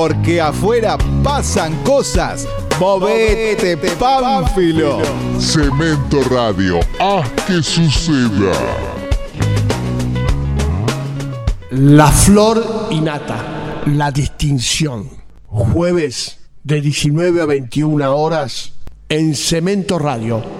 porque afuera pasan cosas. Movete, Pánfilo. Cemento Radio, haz que suceda. La flor innata, la distinción. Jueves de 19 a 21 horas en Cemento Radio.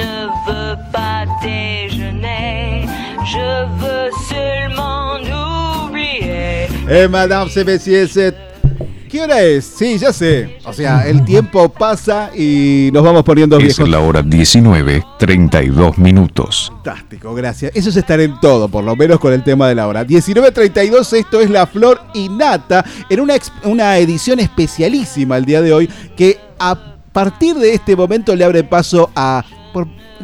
Eh, Madame CB7. ¿Qué hora es? Sí, ya sé. O sea, el tiempo pasa y nos vamos poniendo Es viejos. la hora 19, 32 minutos. Fantástico, gracias. Eso es estar en todo, por lo menos con el tema de la hora. 19.32, esto es La Flor Innata, en una, una edición especialísima el día de hoy, que a partir de este momento le abre paso a...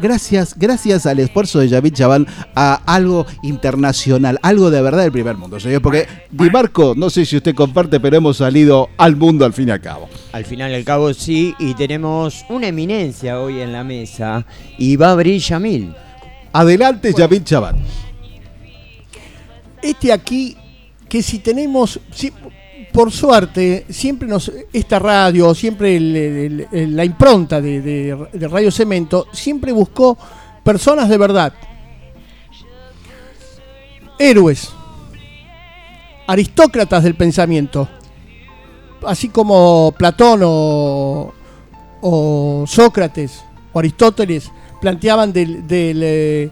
gracias, gracias al esfuerzo de Javid Chaval a algo internacional, algo de verdad del primer mundo, señor. Porque, Di Marco, no sé si usted comparte, pero hemos salido al mundo al fin y al cabo. Al final y al cabo sí, y tenemos una eminencia hoy en la mesa, y va a abrir Yamil. Adelante, Javid Chaval. Este aquí, que si tenemos, si- por suerte, siempre nos, esta radio, siempre la impronta de, Radio Cemento, siempre buscó personas de verdad. Héroes. Aristócratas del pensamiento. Así como Platón o, Sócrates o Aristóteles planteaban del, del, eh,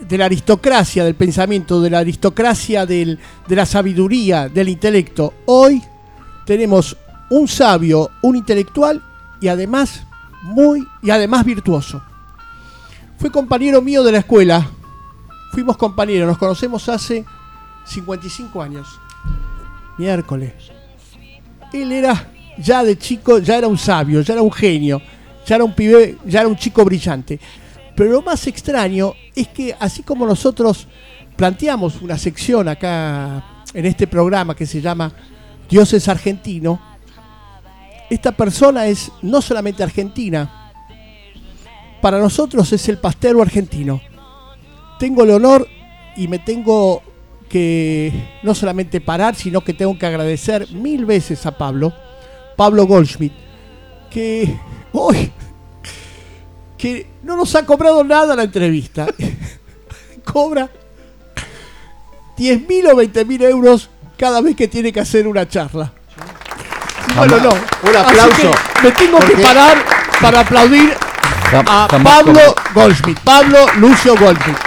de la aristocracia del pensamiento, de la aristocracia del- de la sabiduría, del intelecto. Hoy tenemos un sabio, un intelectual y además muy y además virtuoso. Fue compañero mío de la escuela. Fuimos compañeros, nos conocemos hace 55 años. Miércoles. Él era ya de chico, ya era un sabio, ya era un genio, ya era un pibe, ya era un chico brillante. Pero lo más extraño es que así como nosotros planteamos una sección acá en este programa que se llama Dios es argentino, esta persona es no solamente argentina, para nosotros es el pastero argentino. Tengo el honor y me tengo que no solamente parar, sino que tengo que agradecer mil veces a Pablo, Pablo Goldschmidt, que hoy que no nos ha cobrado nada la entrevista. Cobra 10 mil o 20 mil euros cada vez que tiene que hacer una charla. Bueno, no. Un aplauso. Me tengo que parar para aplaudir a Pablo Goldschmidt, Pablo Lucio Goldschmidt,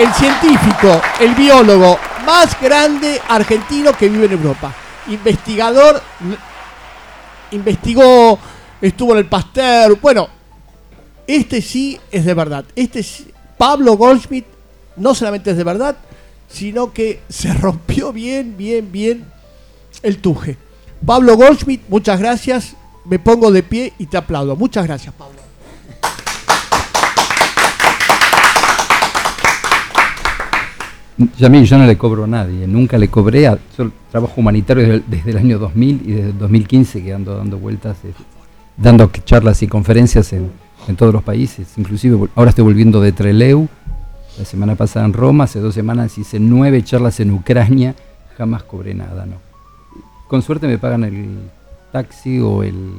el científico, el biólogo más grande argentino que vive en Europa. Investigador, investigó, estuvo en el Pasteur, bueno, este sí es de verdad. Este sí- Pablo Goldschmidt no solamente es de verdad, sino que se rompió bien, bien, bien el tuje. Pablo Goldschmidt, muchas gracias. Me pongo de pie y te aplaudo. Muchas gracias, Pablo. Yamil, yo no le cobro a nadie, nunca le cobré, a, yo trabajo humanitario desde, desde el año 2000 y desde el 2015 que ando dando vueltas, eh, dando charlas y conferencias en, en todos los países, inclusive ahora estoy volviendo de Treleu, la semana pasada en Roma, hace dos semanas hice nueve charlas en Ucrania, jamás cobré nada, ¿no? Con suerte me pagan el taxi o el,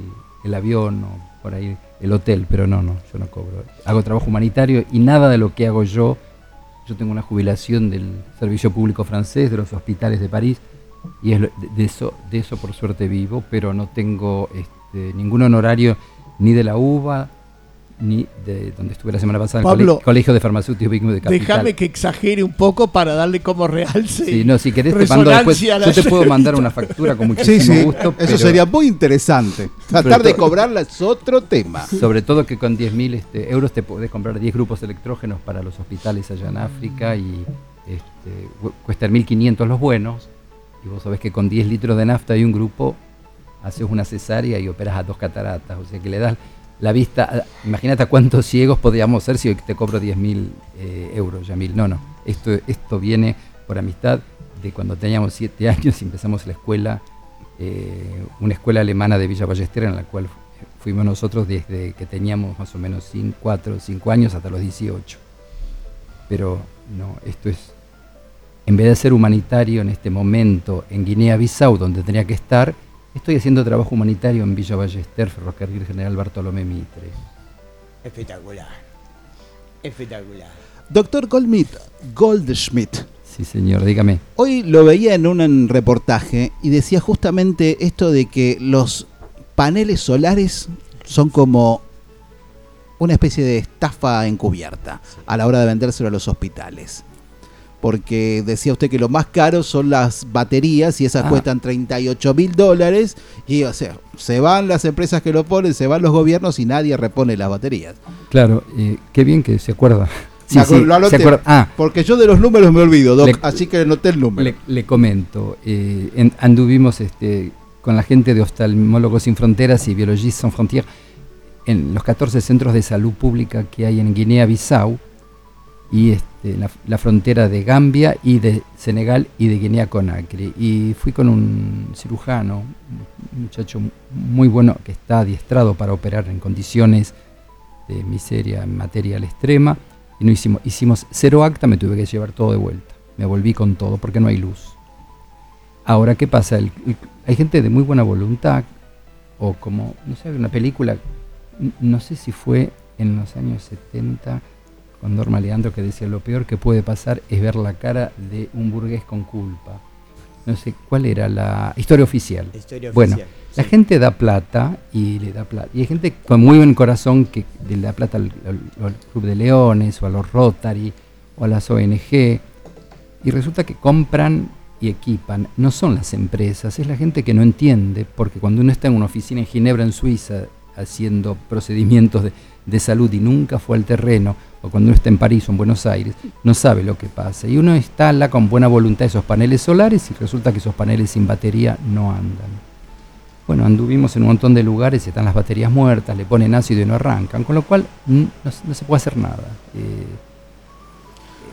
el avión o por ahí el hotel, pero no, no, yo no cobro. Hago trabajo humanitario y nada de lo que hago yo yo tengo una jubilación del servicio público francés, de los hospitales de París, y es lo- de, de eso, de eso por suerte vivo, pero no tengo este, ningún honorario ni de la UBA, ni de donde estuve la semana pasada, en el Colegio de Farmacéuticos de Capital. Déjame que exagere un poco para darle como realce. Sí, no, si querés te mando después, yo te puedo mandar una factura con Sí, muchísimo sí, gusto, eso pero sería muy interesante. Tratar de cobrarla es otro tema. sobre todo que con 10.000 este, euros te podés comprar 10 grupos electrógenos para los hospitales allá en África y, este, cu- cuestan 1.500 los buenos, y vos sabés que con 10 litros de nafta y un grupo haces una cesárea y operas a dos cataratas, o sea que le das la vista, imagínate a cuántos ciegos podríamos ser si te cobro 10.000 eh, euros, Yamil. No, no, esto, esto viene por amistad de cuando teníamos 7 años y empezamos la escuela, eh, una escuela alemana de Villa Ballester en la cual fu- fuimos nosotros desde que teníamos más o menos 4 o 5 años hasta los 18. Pero no, esto es, en vez de ser humanitario en este momento en Guinea-Bissau, donde tenía que estar, estoy haciendo trabajo humanitario en Villa Ballester, Ferrocarril General Bartolomé Mitre. Espectacular. Espectacular. Doctor Goldschmidt, Goldschmidt, Sí, señor, dígame. hoy lo veía en un reportaje y decía justamente esto de que los paneles solares son como una especie de estafa encubierta a la hora de vendérselo a los hospitales. Porque decía usted que lo más caro son las baterías y esas Ah. cuestan 38 mil dólares y o sea, se van las empresas que lo ponen, se van los gobiernos y nadie repone las baterías. Claro, eh, qué bien que se acuerda. Me acuerdo- lo anoté, se acuerda. Ah, Porque yo de los números me olvido, Doc, Le- así que anoté el número. Le, le comento, eh, en- anduvimos este, con la gente de Oftalmólogos Sin Fronteras y Biologistes Sans Frontières en los 14 centros de salud pública que hay en Guinea-Bissau y este, la, la frontera de Gambia y de Senegal y de Guinea-Conakry. Y fui con un cirujano, un muchacho muy bueno que está adiestrado para operar en condiciones de miseria material extrema. Y no hicimos, hicimos cero acta, me tuve que llevar todo de vuelta. Me volví con todo porque no hay luz. Ahora, ¿qué pasa? Hay gente de muy buena voluntad, o como, no sé, una película, no sé si fue en los años 70, con Norma Leandro, que decía, lo peor que puede pasar es ver la cara de un burgués con culpa. No sé, ¿cuál era la historia oficial? Historia Bueno, oficial. La Sí. gente da plata y le da plata. Y hay gente con muy buen corazón que le da plata al, al- al Club de Leones o a los Rotary o a las ONG. Y resulta que compran y equipan. No son las empresas, es la gente que no entiende. Porque cuando uno está en una oficina en Ginebra, en Suiza, haciendo procedimientos de, de salud y nunca fue al terreno, o cuando uno está en París o en Buenos Aires, no sabe lo que pasa. Y uno instala con buena voluntad esos paneles solares y resulta que esos paneles sin batería no andan. Bueno, anduvimos en un montón de lugares, están las baterías muertas, le ponen ácido y no arrancan, con lo cual no, se- no se puede hacer nada. Eh,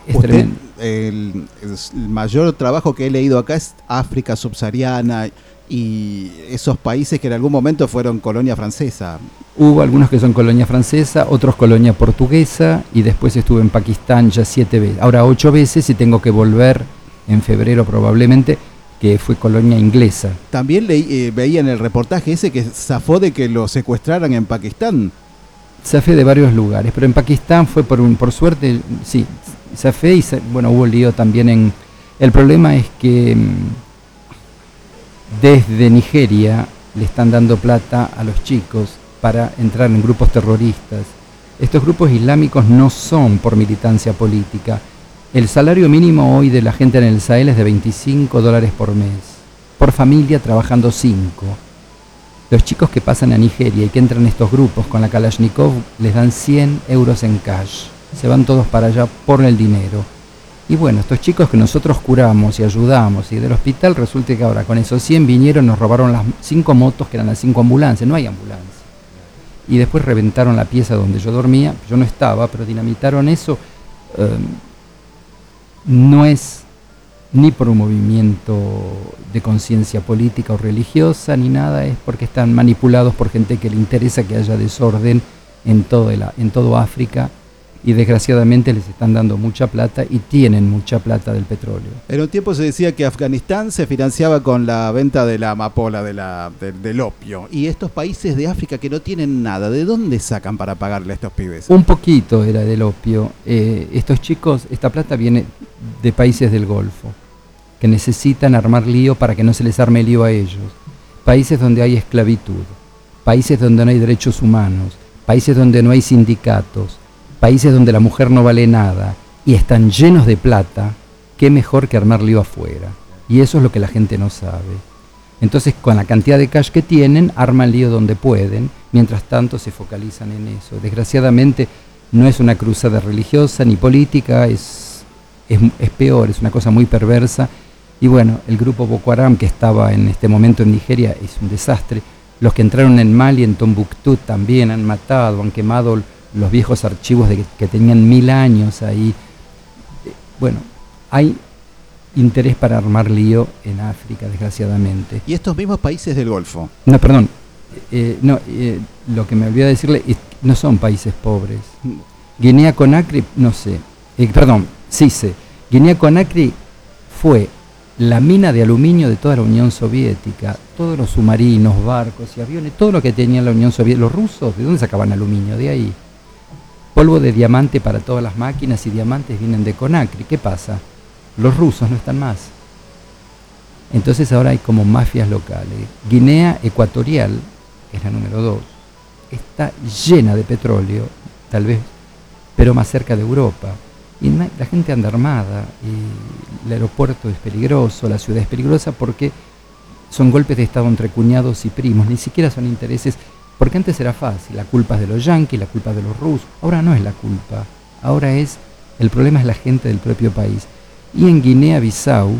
es Usted, tremendo. el, el mayor trabajo que he leído acá es África subsahariana y esos países que en algún momento fueron colonia francesa. Hubo algunos que son colonia francesa, otros colonia portuguesa, y después estuve en Pakistán ya siete veces, ahora ocho veces y tengo que volver en febrero probablemente, que fue colonia inglesa. También leí, eh, veía en el reportaje ese que zafó de que lo secuestraran en Pakistán. Zafé de varios lugares, pero en Pakistán fue por un, por suerte, sí, zafé y bueno, hubo lío también en... El problema es que mm, desde Nigeria le están dando plata a los chicos para entrar en grupos terroristas. Estos grupos islámicos no son por militancia política. El salario mínimo hoy de la gente en el Sahel es de 25 dólares por mes, por familia trabajando 5. Los chicos que pasan a Nigeria y que entran en estos grupos con la Kalashnikov les dan 100 euros en cash. Se van todos para allá por el dinero. Y bueno, estos chicos que nosotros curamos y ayudamos y del hospital resulta que ahora con esos 100 vinieron, nos robaron las 5 motos que eran las 5 ambulancias. No hay ambulancia. Y después reventaron la pieza donde yo dormía. Yo no estaba, pero dinamitaron eso. Eh, no es ni por un movimiento de conciencia política o religiosa, ni nada, es porque están manipulados por gente que le interesa que haya desorden en todo, el- en todo África y desgraciadamente les están dando mucha plata y tienen mucha plata del petróleo. En un tiempo se decía que Afganistán se financiaba con la venta de la amapola, de la, de- del opio. Y estos países de África que no tienen nada, ¿de dónde sacan para pagarle a estos pibes? Un poquito era del opio. Eh, estos chicos, esta plata viene de países del Golfo, que necesitan armar lío para que no se les arme lío a ellos. Países donde hay esclavitud, países donde no hay derechos humanos, países donde no hay sindicatos, países donde la mujer no vale nada y están llenos de plata, qué mejor que armar lío afuera. Y eso es lo que la gente no sabe. Entonces, con la cantidad de cash que tienen, arman lío donde pueden, mientras tanto se focalizan en eso. Desgraciadamente, no es una cruzada religiosa ni política, es es, peor, es una cosa muy perversa. Y bueno, el grupo Boko Haram que estaba en este momento en Nigeria es un desastre. Los que entraron en Mali, en Tombuctú, también han matado, han quemado los viejos archivos de que, que tenían mil años ahí. Eh, Bueno, hay interés para armar lío en África, desgraciadamente. Y estos mismos países del Golfo. No, perdón. eh, no, eh, lo que me olvidé decirle es no son países pobres. Guinea Conakry, no sé. Eh, perdón, sí sé. Guinea Conakry fue la mina de aluminio de toda la Unión Soviética. Todos los submarinos, barcos y aviones, todo lo que tenía la Unión Soviética. Los rusos, ¿de dónde sacaban aluminio? De ahí. Polvo de diamante para todas las máquinas y diamantes vienen de Conakry. ¿Qué pasa? Los rusos no están más. Entonces ahora hay como mafias locales. Guinea Ecuatorial, que es la número dos, está llena de petróleo, tal vez, pero más cerca de Europa. Y la gente anda armada, y el aeropuerto es peligroso, la ciudad es peligrosa porque son golpes de Estado entre cuñados y primos, ni siquiera son intereses, porque antes era fácil, la culpa es de los yanquis, la culpa es de los rusos, ahora no es la culpa, ahora es, el problema es la gente del propio país. Y en Guinea-Bissau,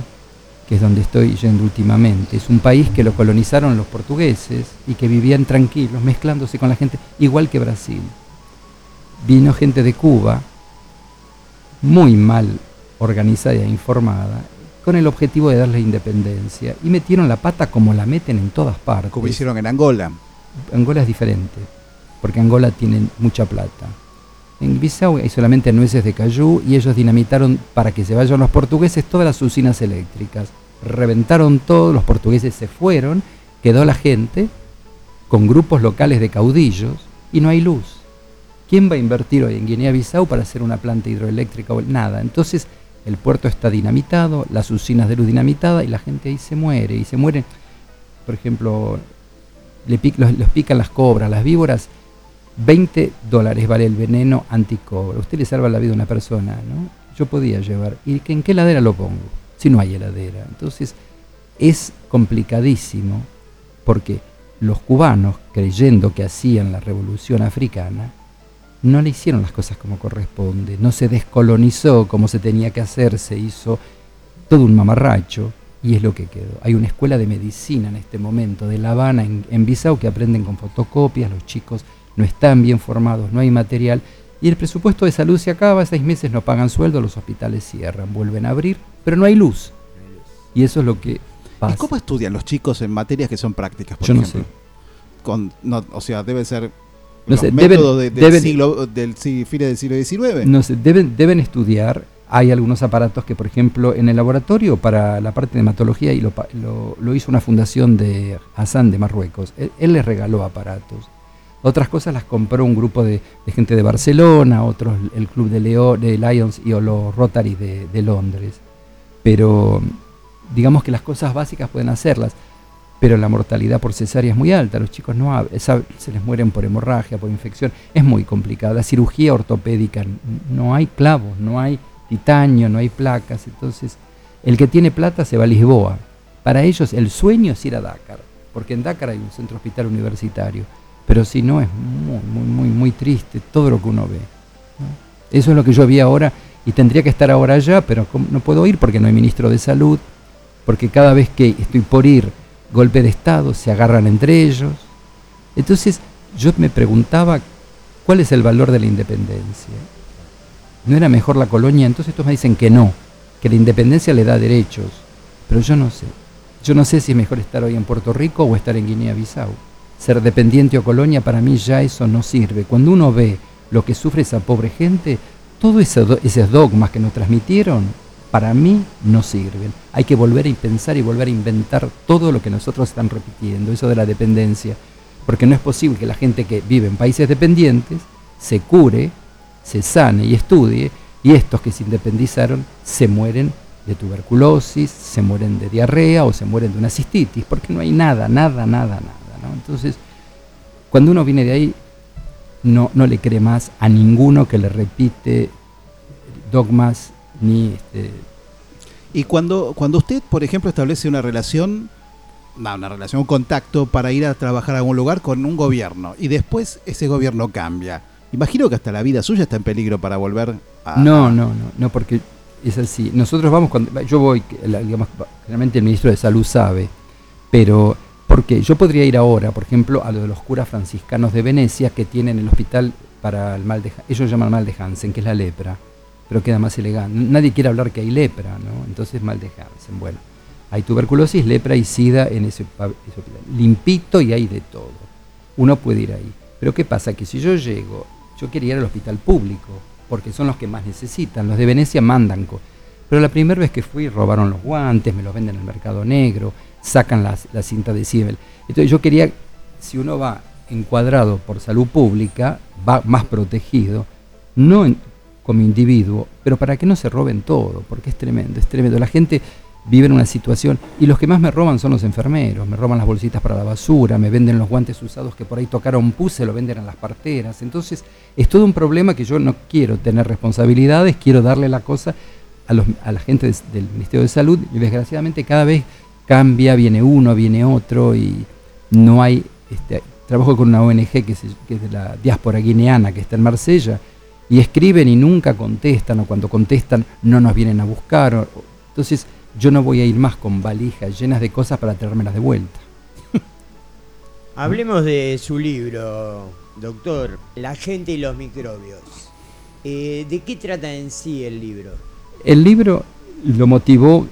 que es donde estoy yendo últimamente, es un país que lo colonizaron los portugueses y que vivían tranquilos, mezclándose con la gente, igual que Brasil. Vino gente de Cuba, muy mal organizada e informada, con el objetivo de darle independencia, y metieron la pata como la meten en todas partes. Como hicieron en Angola. Angola es diferente, porque Angola tiene mucha plata. En Bissau hay solamente nueces de cayú y ellos dinamitaron para que se vayan los portugueses todas las usinas eléctricas. Reventaron todo, los portugueses se fueron, quedó la gente con grupos locales de caudillos y no hay luz. ¿Quién va a invertir hoy en Guinea-Bissau para hacer una planta hidroeléctrica? o Nada. Entonces el puerto está dinamitado, las usinas de luz dinamitadas y la gente ahí se muere. Y se muere, por ejemplo, le los pican las cobras, las víboras. 20 dólares vale el veneno anticobra. Usted le salva la vida a una persona, ¿no? Yo podía llevar. ¿Y que, en qué heladera lo pongo? Si no hay heladera. Entonces, es complicadísimo porque los cubanos, creyendo que hacían la revolución africana, no le hicieron las cosas como corresponde, no se descolonizó como se tenía que hacer, se hizo todo un mamarracho y es lo que quedó. Hay una escuela de medicina en este momento de La Habana, en, en Bissau, que aprenden con fotocopias, los chicos no están bien formados, no hay material y el presupuesto de salud se acaba, seis meses no pagan sueldo, los hospitales cierran, vuelven a abrir, pero no hay luz. Y eso es lo que ¿Y pasa. cómo estudian los chicos en materias que son prácticas, por Yo no ejemplo? sé. Con, no, o sea, debe ser No los sé, deben- métodos de- del deben- siglo, del si- fines del siglo XIX. No sé, deben, deben estudiar. Hay algunos aparatos que, por ejemplo, en el laboratorio para la parte de hematología, y lo, lo- lo hizo una fundación de Hassan de Marruecos, él, les regaló aparatos. Otras cosas las compró un grupo de, gente de Barcelona, otros el club de, Leo, de Lions y o los Rotary de, Londres. Pero digamos que las cosas básicas pueden hacerlas, pero la mortalidad por cesárea es muy alta. Los chicos no se les mueren por hemorragia, por infección. Es muy complicada. La cirugía ortopédica, no hay clavos, no hay titanio, no hay placas. Entonces, el que tiene plata se va a Lisboa. Para ellos el sueño es ir a Dakar, porque en Dakar hay un centro hospital universitario. Pero si no, es muy, muy, muy, muy triste todo lo que uno ve. Eso es lo que yo vi ahora y tendría que estar ahora allá, pero no puedo ir porque no hay ministro de salud, porque cada vez que estoy por ir, golpe de Estado, se agarran entre ellos. Entonces yo me preguntaba, ¿cuál es el valor de la independencia? ¿No era mejor la colonia? Entonces estos me dicen que no, que la independencia le da derechos, pero yo no sé. Yo no sé si es mejor estar hoy en Puerto Rico o estar en Guinea-Bissau. Ser dependiente o colonia, para mí ya eso no sirve. Cuando uno ve lo que sufre esa pobre gente, todos esos, esos dogmas que nos transmitieron, para mí no sirven. Hay que volver a pensar y volver a inventar todo lo que nosotros están repitiendo, eso de la dependencia. Porque no es posible que la gente que vive en países dependientes se cure, se sane y estudie, y estos que se independizaron se mueren de tuberculosis, se mueren de diarrea o se mueren de una cistitis, porque no hay nada, nada, nada, nada. ¿no? Entonces, cuando uno viene de ahí, no, no le cree más a ninguno que le repite dogmas ni este, Y cuando, cuando usted, por ejemplo, establece una relación, no, una relación, un contacto para ir a trabajar a algún lugar con un gobierno y después ese gobierno cambia, imagino que hasta la vida suya está en peligro para volver a... No, no, no, no, porque es así. Nosotros vamos, cuando, yo voy, digamos, generalmente el ministro de Salud sabe, pero porque yo podría ir ahora, por ejemplo, a lo de los curas franciscanos de Venecia que tienen el hospital para el mal de ellos llaman mal de Hansen, que es la lepra, pero queda más elegante. Nadie quiere hablar que hay lepra, ¿no? Entonces mal de Hansen. Bueno, hay tuberculosis, lepra y sida en ese, ese hospital. Limpito y hay de todo. Uno puede ir ahí. Pero ¿qué pasa? Que si yo llego, yo quería ir al hospital público, porque son los que más necesitan. Los de Venecia mandan. Pero la primera vez que fui robaron los guantes, me los venden en el mercado negro, sacan la cinta de Siebel. Entonces yo quería, si uno va encuadrado por salud pública, va más protegido, no como individuo, pero para que no se roben todo, porque es tremendo, es tremendo. La gente vive en una situación, y los que más me roban son los enfermeros, me roban las bolsitas para la basura, me venden los guantes usados que por ahí tocaron pus, se lo venden a las parteras. Entonces, es todo un problema que yo no quiero tener responsabilidades, quiero darle la cosa a, los- a la gente del Ministerio de Salud, y desgraciadamente cada vez cambia, viene uno, viene otro, y no hay... Este, trabajo con una ONG que, que es de la diáspora guineana, que está en Marsella, y escriben y nunca contestan, o cuando contestan no nos vienen a buscar. entonces yo no voy a ir más con valijas llenas de cosas para traérmelas de vuelta. Hablemos de su libro, doctor, La gente y los microbios. Eh, ¿De qué trata en sí el libro? El libro lo motivó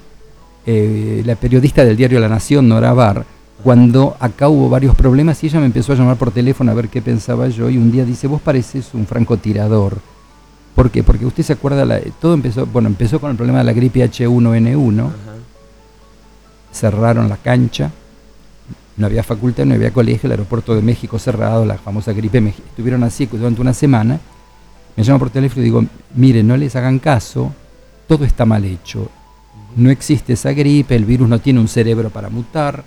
eh, la periodista del diario La Nación, Nora Bar, cuando acá hubo varios problemas y ella me empezó a llamar por teléfono a ver qué pensaba yo y un día dice, vos pareces un francotirador. ¿Por qué? Porque usted se acuerda, la- todo empezó, bueno, empezó con el problema de la gripe H1N1, Ajá. cerraron la cancha, no había facultad, no había colegio, el aeropuerto de México cerrado, la famosa gripe, estuvieron así durante una semana. Me llamo por teléfono y digo, mire, no les hagan caso, todo está mal hecho. No existe esa gripe, el virus no tiene un cerebro para mutar.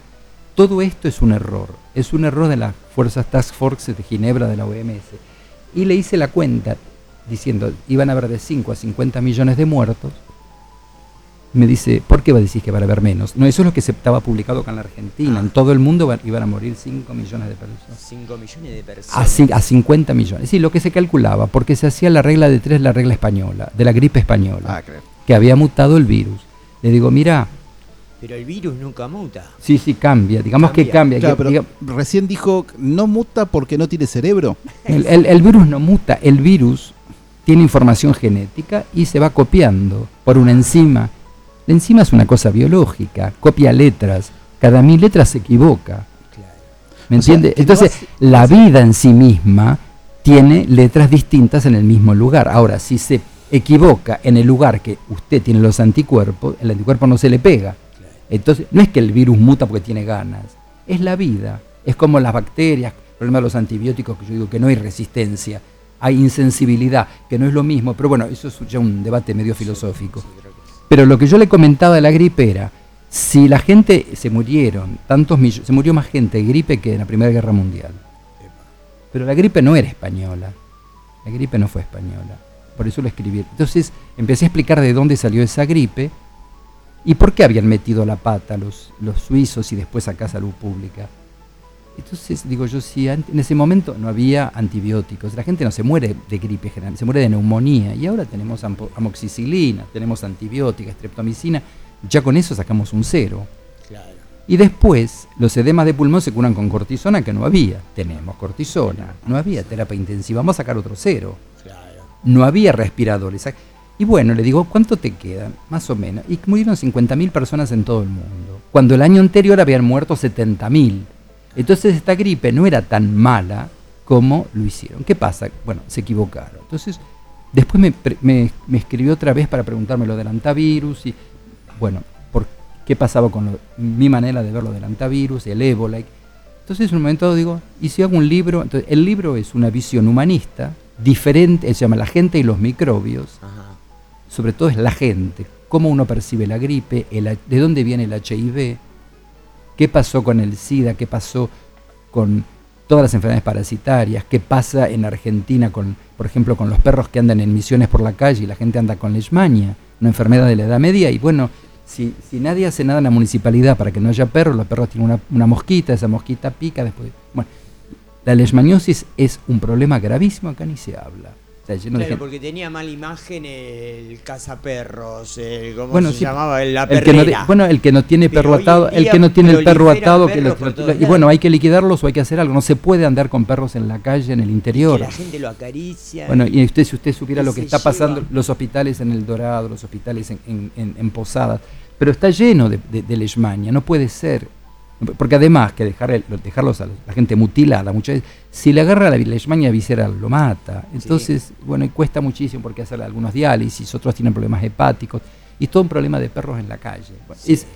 Todo esto es un error. Es un error de las fuerzas Task Force de Ginebra de la OMS. Y le hice la cuenta diciendo, iban a haber de 5 a 50 millones de muertos. Me dice, ¿por qué va a decir que van a haber menos? No, eso es lo que se estaba publicado acá en la Argentina. En todo el mundo iban a morir 5 millones de personas. 5 millones de A, personas. cin- a 50 millones. Sí, lo que se calculaba, porque se hacía la regla de tres, la regla española, de la gripe española, Ah, claro. que había mutado el virus. Le digo, mira, Pero el virus nunca muta. sí, sí, cambia, digamos que cambia. Claro, que- pero diga- recién dijo, no muta porque no tiene cerebro. el, el- el virus no muta, el virus tiene información genética y se va copiando por una enzima. La enzima es una cosa biológica, copia letras, cada mil letras se equivoca. ¿Me O sea, entiende? que no Entonces, la vida en sí misma tiene letras distintas en el mismo lugar. Ahora, si se equivoca en el lugar que usted tiene los anticuerpos, el anticuerpo no se le pega. Entonces, no es que el virus muta porque tiene ganas, es la vida. Es como las bacterias, el problema de los antibióticos, que yo digo que no hay resistencia, hay insensibilidad, que no es lo mismo, pero bueno, eso es ya un debate medio filosófico. Pero lo que yo le comentaba de la gripe era, si la gente se murieron, tantos millones, se murió más gente de gripe que en la Primera Guerra Mundial. Pero la gripe no era española. La gripe no fue española. Por eso lo escribí. Entonces empecé a explicar de dónde salió esa gripe y por qué habían metido la pata los, los suizos y después acá salud pública. Entonces digo yo, si en ese momento no había antibióticos, la gente no se muere de gripe general, se muere de neumonía y ahora tenemos amoxicilina, tenemos antibiótica, streptomicina, ya con eso sacamos un cero. Claro. Y después, los edemas de pulmón se curan con cortisona, que no había. Tenemos cortisona, no había terapia intensiva, vamos a sacar otro cero. Claro. No había respiradores. Y bueno, le digo, ¿cuánto te quedan? Más o menos. Y murieron 50.000 personas en todo el mundo. Cuando el año anterior habían muerto 70.000. Entonces esta gripe no era tan mala como lo hicieron. ¿Qué pasa? Bueno, se equivocaron. Entonces, después me, me- me escribió otra vez para preguntarme lo del antivirus y, bueno, por qué pasaba con lo- mi manera de ver lo del antivirus, el ébola. y- Entonces, en un momento digo, ¿y si hago un libro? Entonces, el libro es una visión humanista, diferente, se llama La gente y los microbios, Ajá. sobre todo es la gente, cómo uno percibe la gripe, el de dónde viene el HIV, qué pasó con el SIDA, qué pasó con todas las enfermedades parasitarias, qué pasa en Argentina con, por ejemplo, con los perros que andan en misiones por la calle y la gente anda con leishmania, una enfermedad de la edad media, y bueno, si, si nadie hace nada en la municipalidad para que no haya perros, los perros tienen una, una mosquita, esa mosquita pica después. Bueno, la leishmaniosis es un problema gravísimo, acá ni se habla. Está lleno de Claro, gente. porque tenía mala imagen el cazaperros, el, ¿cómo Bueno, se sí, llamaba? La el que no, bueno, el que no tiene Pero perro atado, el que no tiene el perro atado, que perros lo- por lo- todos y bueno, hay que liquidarlos o hay que hacer algo. No se puede andar con perros en la calle, en el que interior. la gente lo acaricia. Bueno, y usted, si usted supiera lo que está pasando, los hospitales en El Dorado, los hospitales en, en- en- en Posadas, pero está lleno de, de, de leishmania, no puede ser. Porque además que dejar el- dejarlos a la gente mutilada, muchas veces, si le agarra la leishmania visceral, lo mata. Entonces, bueno, y cuesta muchísimo porque hacer algunos diálisis, otros tienen problemas hepáticos, y todo un problema de perros en la calle. Bueno, es,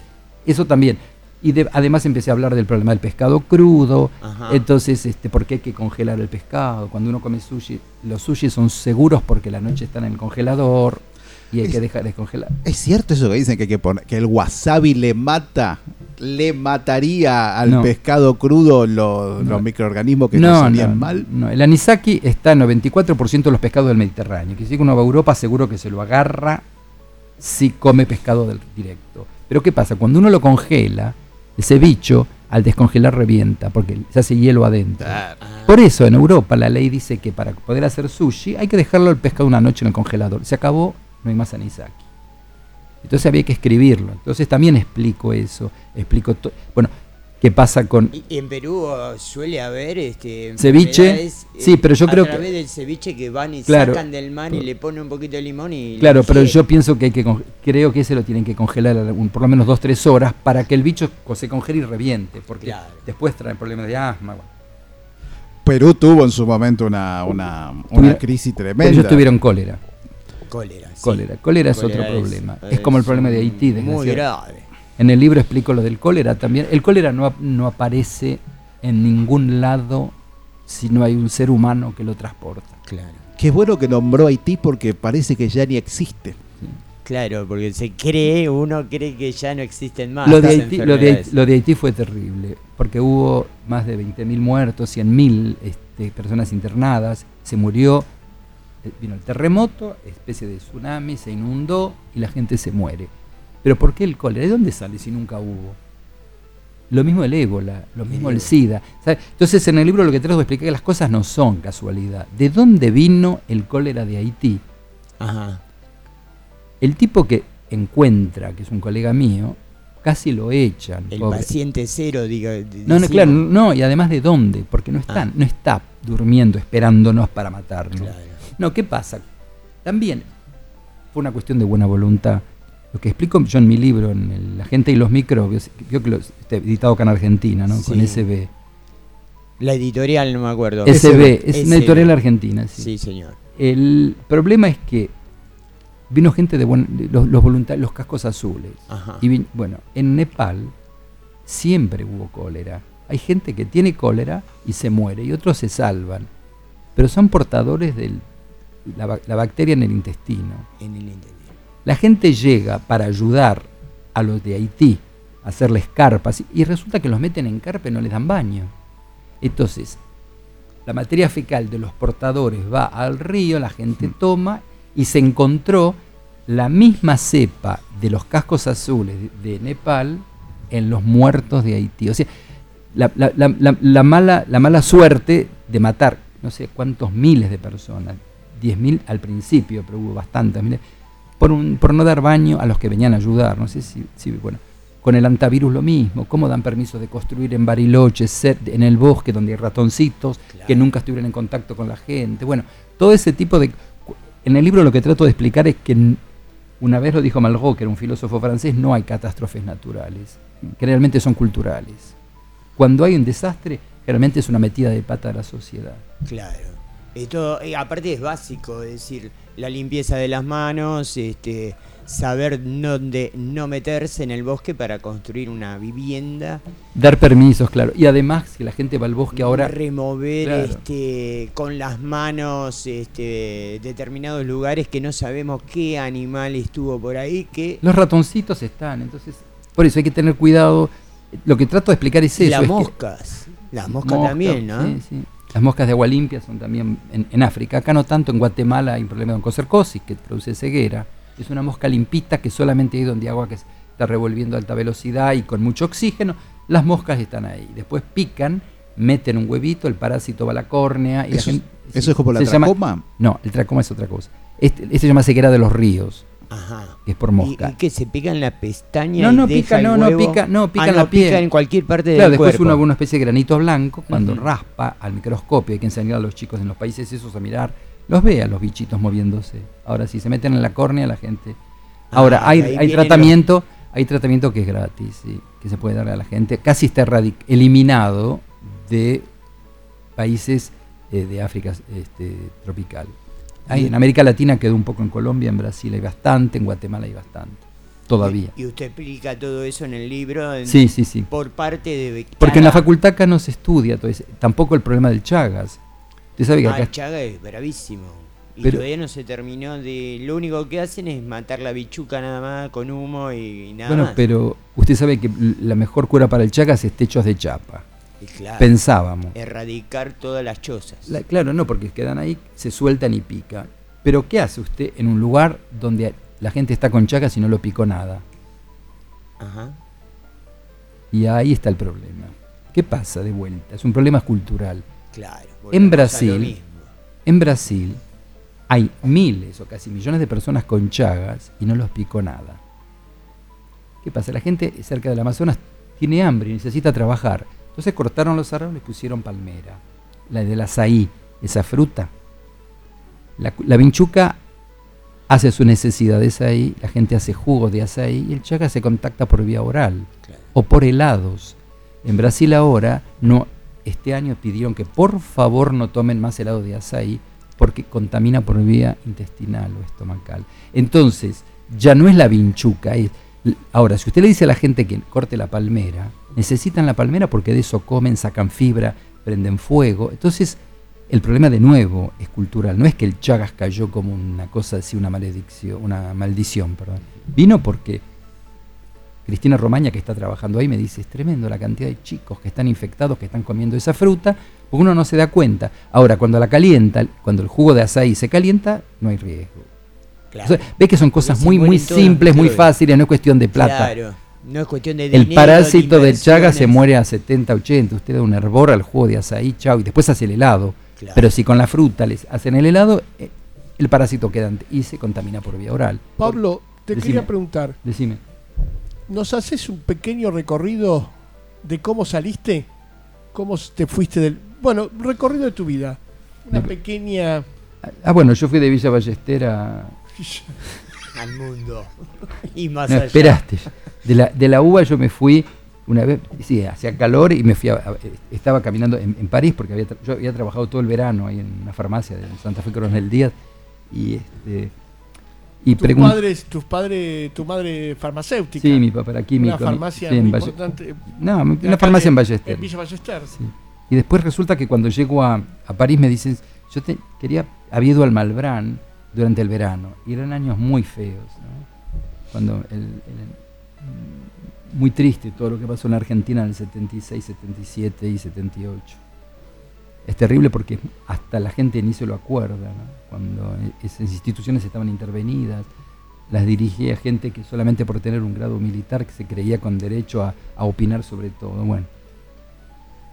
eso también. Y de- además empecé a hablar del problema del pescado crudo, Ajá. entonces, este, ¿por qué hay que congelar el pescado? Cuando uno come sushi, los sushi son seguros porque la noche están en el congelador y hay Es- que dejar descongelar. ¿Es cierto eso que dicen que, hay que, poner, que el wasabi le mata, le mataría al No. pescado crudo los, No. los microorganismos que nos harían mal? no. El anisaki está en 94% de los pescados del Mediterráneo. Que si uno va a Europa, seguro que se lo agarra si come pescado del directo. Pero ¿qué pasa? Cuando uno lo congela, ese bicho al descongelar revienta porque se hace hielo adentro. Por eso en Europa la ley dice que para poder hacer sushi hay que dejarlo el pescado una noche en el congelador. Se acabó, no hay más anisaki. Entonces había que escribirlo. Entonces también explico eso. Explico Bueno, ¿qué pasa con, Y en Perú oh, suele haber este Ceviche, eh, sí, pero yo a creo que- través del ceviche que van y Claro. sacan del mar y le ponen un poquito de limón y Claro, pero yo pienso que hay que creo que ese lo tienen que congelar algún- por lo menos dos tres horas para que el bicho se congele y reviente, porque Claro. después trae problemas de asma. bueno. Perú tuvo en su momento una, una, una crisis Pero tremenda. ellos tuvieron cólera. Cólera. sí. Cólera. Cólera es Cólera otro problema. Es, como el problema de Haití. Muy grave. En el libro explico lo del cólera también. El cólera no, no aparece en ningún lado si no hay un ser humano que lo transporta. Claro. Qué bueno que nombró Haití porque parece que ya ni existe. Claro, porque se cree, uno cree que ya no existen más. Lo de, Haití, lo, de, enfermedades. lo de Haití fue terrible, porque hubo más de 20.000 muertos, 100.000 este, personas internadas, se murió, vino el terremoto, especie de tsunami, se inundó y la gente se muere. Pero ¿por qué el cólera? ¿De dónde sale si nunca hubo? Lo mismo el ébola, lo mismo el SIDA. Entonces en el libro lo que trato de explicar es que las cosas no son casualidad. ¿De dónde vino el cólera de Haití? Ajá. El tipo que encuentra, que es un colega mío, casi lo echan. El pobre. paciente cero, diga. No, no, claro, no, y además de dónde, porque no Ah. no está durmiendo esperándonos para matarnos. Claro. No, ¿qué pasa? También fue una cuestión de buena voluntad. Lo que explico yo en mi libro, en el- La gente y los microbios, creo que lo está editado acá en Argentina, ¿no? Con. SB. La editorial, no me acuerdo. SB, es una editorial argentina, sí. Sí, señor. El problema es que vino gente de buen, los, los voluntarios, los cascos azules. Ajá. Y bueno, en Nepal siempre hubo cólera. Hay gente que tiene cólera y se muere y otros se salvan. Pero son portadores de la, ba- la bacteria en el intestino. En el intestino. La gente llega para ayudar a los de Haití a hacerles carpas y resulta que los meten en carpa y no les dan baño. Entonces, la materia fecal de los portadores va al río, la gente toma y se encontró la misma cepa de los cascos azules de, Nepal en los muertos de Haití. O sea, la, la- la- la- la mala, la mala suerte de matar no sé cuántos miles de personas, 10.000 al principio, pero hubo bastantes por, un- por no dar baño a los que venían a ayudar. No sé si, si- bueno, con el antivirus lo mismo, cómo dan permiso de construir en Bariloche, en el bosque donde hay ratoncitos que nunca estuvieron en contacto con la gente. Bueno, todo ese tipo de... En el libro lo que trato de explicar es que una vez lo dijo Malraux, que era un filósofo francés, no hay catástrofes naturales, que realmente son culturales. Cuando hay un desastre, generalmente es una metida de pata de la sociedad. Claro. Eh, aparte es básico, es decir, la limpieza de las manos, este, saber dónde no meterse en el bosque para construir una vivienda, Dar permisos, claro. Y además, que la gente va al bosque ahora... remover Claro. este, con las manos este, determinados lugares que no sabemos qué animal estuvo por ahí, que Los ratoncitos están, entonces... Por eso hay que tener cuidado. Lo que trato de explicar es eso. las es que- moscas, las moscas Mosca, también, ¿no? sí, sí. Las moscas de agua limpia son también en, en África. Acá no tanto, en Guatemala hay un problema de oncocercosis que produce ceguera. Es una mosca limpita que solamente hay donde hay agua que está revolviendo a alta velocidad y con mucho oxígeno. Las moscas están ahí. Después pican meten un huevito, el parásito va a la córnea. Y Eso es- gente- eso es como la llama- tracoma. no, el tracoma es otra cosa. Este, este se llama ceguera de los ríos, Ajá. que es por ¿Y, mosca. y que se pica en la pestaña? No, y no deja pica, no, no pica, no, pica Ah, en la piel. pica en cualquier parte Claro, del después cuerpo. uno una especie de granito blanco cuando raspa al microscopio, hay que enseñar a los chicos en los países esos a mirar, los ve a los bichitos moviéndose. Ahora, si se meten en la córnea, la gente. Ahora, Ah, hay, hay tratamiento, hay tratamiento que es gratis, sí, que se puede darle a la gente. Casi está eliminado de países eh, de África este, tropical. Hay, en América Latina quedó un poco en Colombia, en Brasil hay bastante, en Guatemala hay bastante. Todavía. Y usted explica todo eso en el libro en- Sí, sí, sí. por parte de Porque en la facultad acá no se estudia todo ese- tampoco el problema del Chagas. Usted sabe que Ah, acá el Chaga es bravísimo. Y Pero- todavía no se terminó de... Lo único que hacen es matar la bichuca nada más con humo y, y nada Bueno, más. pero usted sabe que la mejor cura para el Chagas es techos de chapa. Claro, Pensábamos. erradicar todas las chozas. La- claro, no, porque quedan ahí, se sueltan y pican. Pero ¿qué hace usted en un lugar donde la gente está con Chagas y no lo picó nada? Ajá. Y ahí está el problema. ¿Qué pasa de vuelta? Es un problema cultural. Claro. En Brasil, en Brasil hay miles o casi millones de personas con Chagas y no los picó nada. ¿Qué pasa? La gente cerca del Amazonas tiene hambre y necesita trabajar. Entonces cortaron los árboles y pusieron palmera. La del azaí, esa fruta. La, la vinchuca hace su necesidad de azaí, la gente hace jugo de azaí y el chaga se contacta por vía oral Claro. o por helados. En Brasil ahora, no, este año pidieron que por favor no tomen más helado de azaí porque contamina por vía intestinal o estomacal. Entonces, ya no es la vinchuca. es- ahora, si usted le dice a la gente que corte la palmera, necesitan la palmera porque de eso comen, sacan fibra, prenden fuego. Entonces, el problema de nuevo es cultural. No es que el Chagas cayó como una cosa así, una maledicción, una maldición, perdón. Vino porque Cristina Romaña, que está trabajando ahí, me dice, es tremendo la cantidad de chicos que están infectados, que están comiendo esa fruta, porque uno no se da cuenta. Ahora, cuando la calienta, cuando el jugo de azaí se calienta, no hay riesgo. Claro. O sea, ve que son cosas muy, muy simples, muy fáciles, no es cuestión de plata. Claro. No es cuestión de El dinero, parásito de del chaga se muere a 70, 80. Usted da un hervor al jugo de azaí, chao, y después hace el helado. Claro. Pero si con la fruta les hacen el helado, eh, el parásito queda y se contamina por vía oral. Pablo, te Decime. quería preguntar, Decime. ¿nos haces un pequeño recorrido de cómo saliste? ¿Cómo te fuiste del... Bueno, recorrido de tu vida. Una pequeña... Ah, bueno, yo fui de Villa Ballester a, Al mundo. y más No, allá. esperaste. De la, de la uva yo me fui una vez, sí, hacía calor y me fui a, a- estaba caminando en, en París porque había, yo había trabajado todo el verano ahí en una farmacia de Santa Fe Coronel Díaz y este y Tus padres, tus padres, tu madre farmacéutica. Sí, mi papá era químico. Una mi- farmacia sí, en muy Valle- importante. No, una farmacia en Ballester. En Villa Ballester. Sí. Y después resulta que cuando llego a, a París me dicen, yo te, quería, había ido al Malbrán durante el verano, y eran años muy feos. Cuando muy triste todo lo que pasó en Argentina en el 76, 77 y 78. Es terrible porque hasta la gente ni se lo acuerda, ¿no? Cuando esas instituciones estaban intervenidas, las dirigía gente que solamente por tener un grado militar que se creía con derecho a, a opinar sobre todo. Bueno,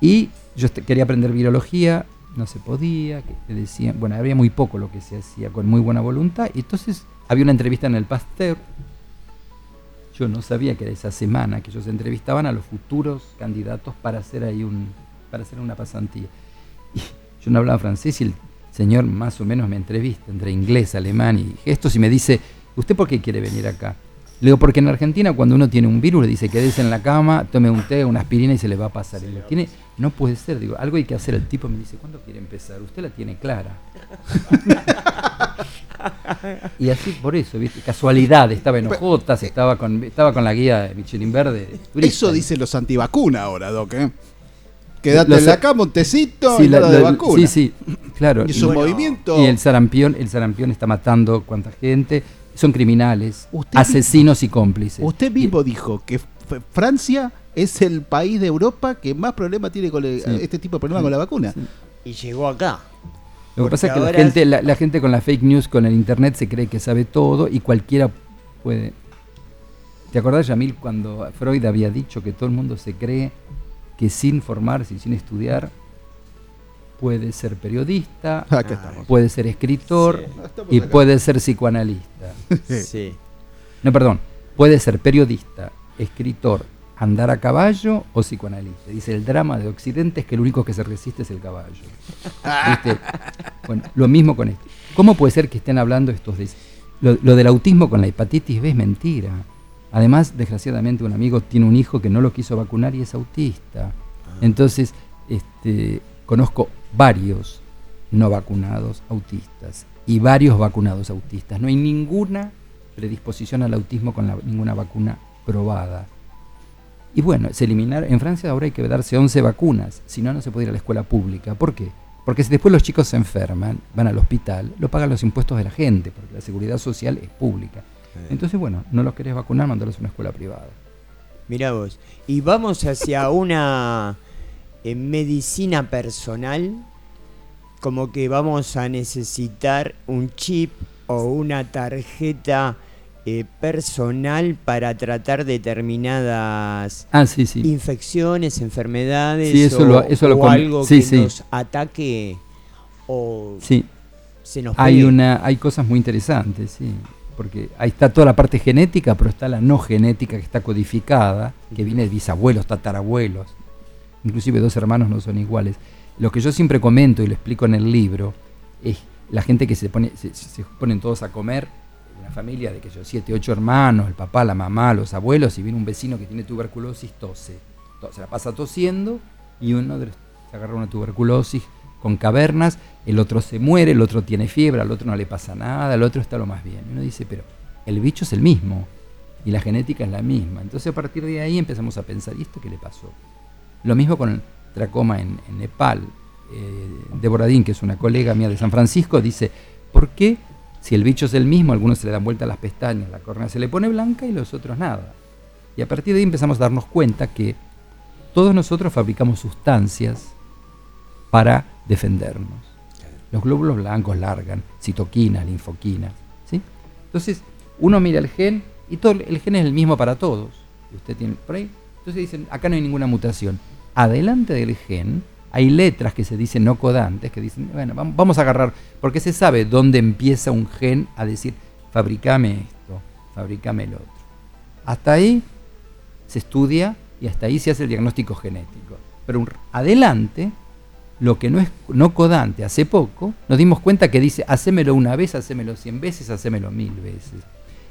y yo quería aprender virología, no se podía, que decían, bueno, había muy poco lo que se hacía con muy buena voluntad, y entonces había una entrevista en el Pasteur. Yo no sabía que era esa semana que ellos entrevistaban a los futuros candidatos para hacer ahí un, para hacer una pasantía. Y yo no hablaba francés y el señor más o menos me entrevista entre inglés, alemán y gestos y me dice, ¿usted por qué quiere venir acá? Le digo, porque en Argentina cuando uno tiene un virus le dice quédese en la cama, tome un té, una aspirina y se le va a pasar. Y digo, tiene, no puede ser, digo, algo hay que hacer. El tipo me dice, ¿cuándo quiere empezar? Usted la tiene clara. y así por eso, ¿viste? Casualidad, estaba en Ojotas, estaba con, estaba con la guía de Michelin Verde. turista. Eso dicen los antivacunas ahora, Doc. ¿eh? Quédate Los- en la cama, un tecito Sí, y la- de vacuna. sí, sí, claro. Y Y- movimiento. Y el sarampión, el sarampión está matando cuánta gente. Son criminales, Usted asesinos y cómplices. Usted mismo dijo que Francia es el país de Europa que más problemas tiene con el- Sí. este tipo de problemas con la vacuna. Sí. Y llegó acá. Lo que pasa es que Porque la gente, la, la gente con la fake news, con el internet, se cree que sabe todo y cualquiera puede. ¿Te acordás, Yamil, cuando Freud había dicho que todo el mundo se cree que sin formarse y sin estudiar puede ser periodista, puede ser escritor y puede ser psicoanalista. Sí. No, perdón, puede ser periodista, escritor, andar a caballo o psicoanalista. Dice, el drama de Occidente es que el único que se resiste es el caballo. ¿Viste? Bueno, lo mismo con esto. ¿Cómo puede ser que estén hablando estos de... Lo, lo del autismo con la hepatitis B es mentira. Además, desgraciadamente, un amigo tiene un hijo que no lo quiso vacunar y es autista. Entonces, este, conozco varios no vacunados autistas y varios vacunados autistas. No hay ninguna predisposición al autismo con la- ninguna vacuna probada. Y bueno, se eliminar. En Francia ahora hay que darse 11 vacunas, si no, no se puede ir a la escuela pública. ¿Por qué? Porque si después los chicos se enferman, van al hospital, lo pagan los impuestos de la gente, porque la seguridad social es pública. Entonces, bueno, no los querés vacunar, mandarlos a una escuela privada. Mirá vos. Y vamos hacia una eh, medicina personal, como que vamos a necesitar un chip o una tarjeta eh, personal para tratar determinadas Ah, sí, sí. infecciones, enfermedades Sí, eso o, lo- eso lo o com- algo que nos ataque o se nos hay, pegue. una, hay cosas muy interesantes, sí. Porque ahí está toda la parte genética, pero está la no genética que está codificada, que viene de bisabuelos, tatarabuelos. Inclusive dos hermanos no son iguales. Lo que yo siempre comento y lo explico en el libro es la gente que se pone, se ponen todos a comer, familia de que yo, siete, ocho hermanos, el papá, la mamá, los abuelos, y viene un vecino que tiene tuberculosis, tose. To- Se la pasa tosiendo y uno de los- se agarra una tuberculosis con cavernas, el otro se muere, el otro tiene fiebre, al otro no le pasa nada, al otro está lo más bien. Y uno dice, pero el bicho es el mismo y la genética es la misma. Entonces a partir de ahí empezamos a pensar, ¿y esto qué le pasó? Lo mismo con el tracoma en, Nepal. Eh, Dean, que es una colega mía de San Francisco, dice, ¿por qué si el bicho es el mismo, algunos se le dan vuelta las pestañas, la córnea se le pone blanca y los otros nada? Y a partir de ahí empezamos a darnos cuenta que todos nosotros fabricamos sustancias para defendernos. Los glóbulos blancos largan, citoquinas, linfoquinas. ¿sí? Entonces, uno mira el gen y todo el gen es el mismo para todos. Usted tiene. Entonces dicen, acá no hay ninguna mutación. Adelante del gen hay letras que se dicen no codantes, que dicen, bueno, vam- vamos a agarrar, porque se sabe dónde empieza un gen a decir, fabricame esto, fabricame lo otro. Hasta ahí se estudia y hasta ahí se hace el diagnóstico genético. Pero adelante, lo que no es no codante hace poco, nos dimos cuenta que dice, hacémelo una vez, hacémelo cien veces, hacémelo mil veces.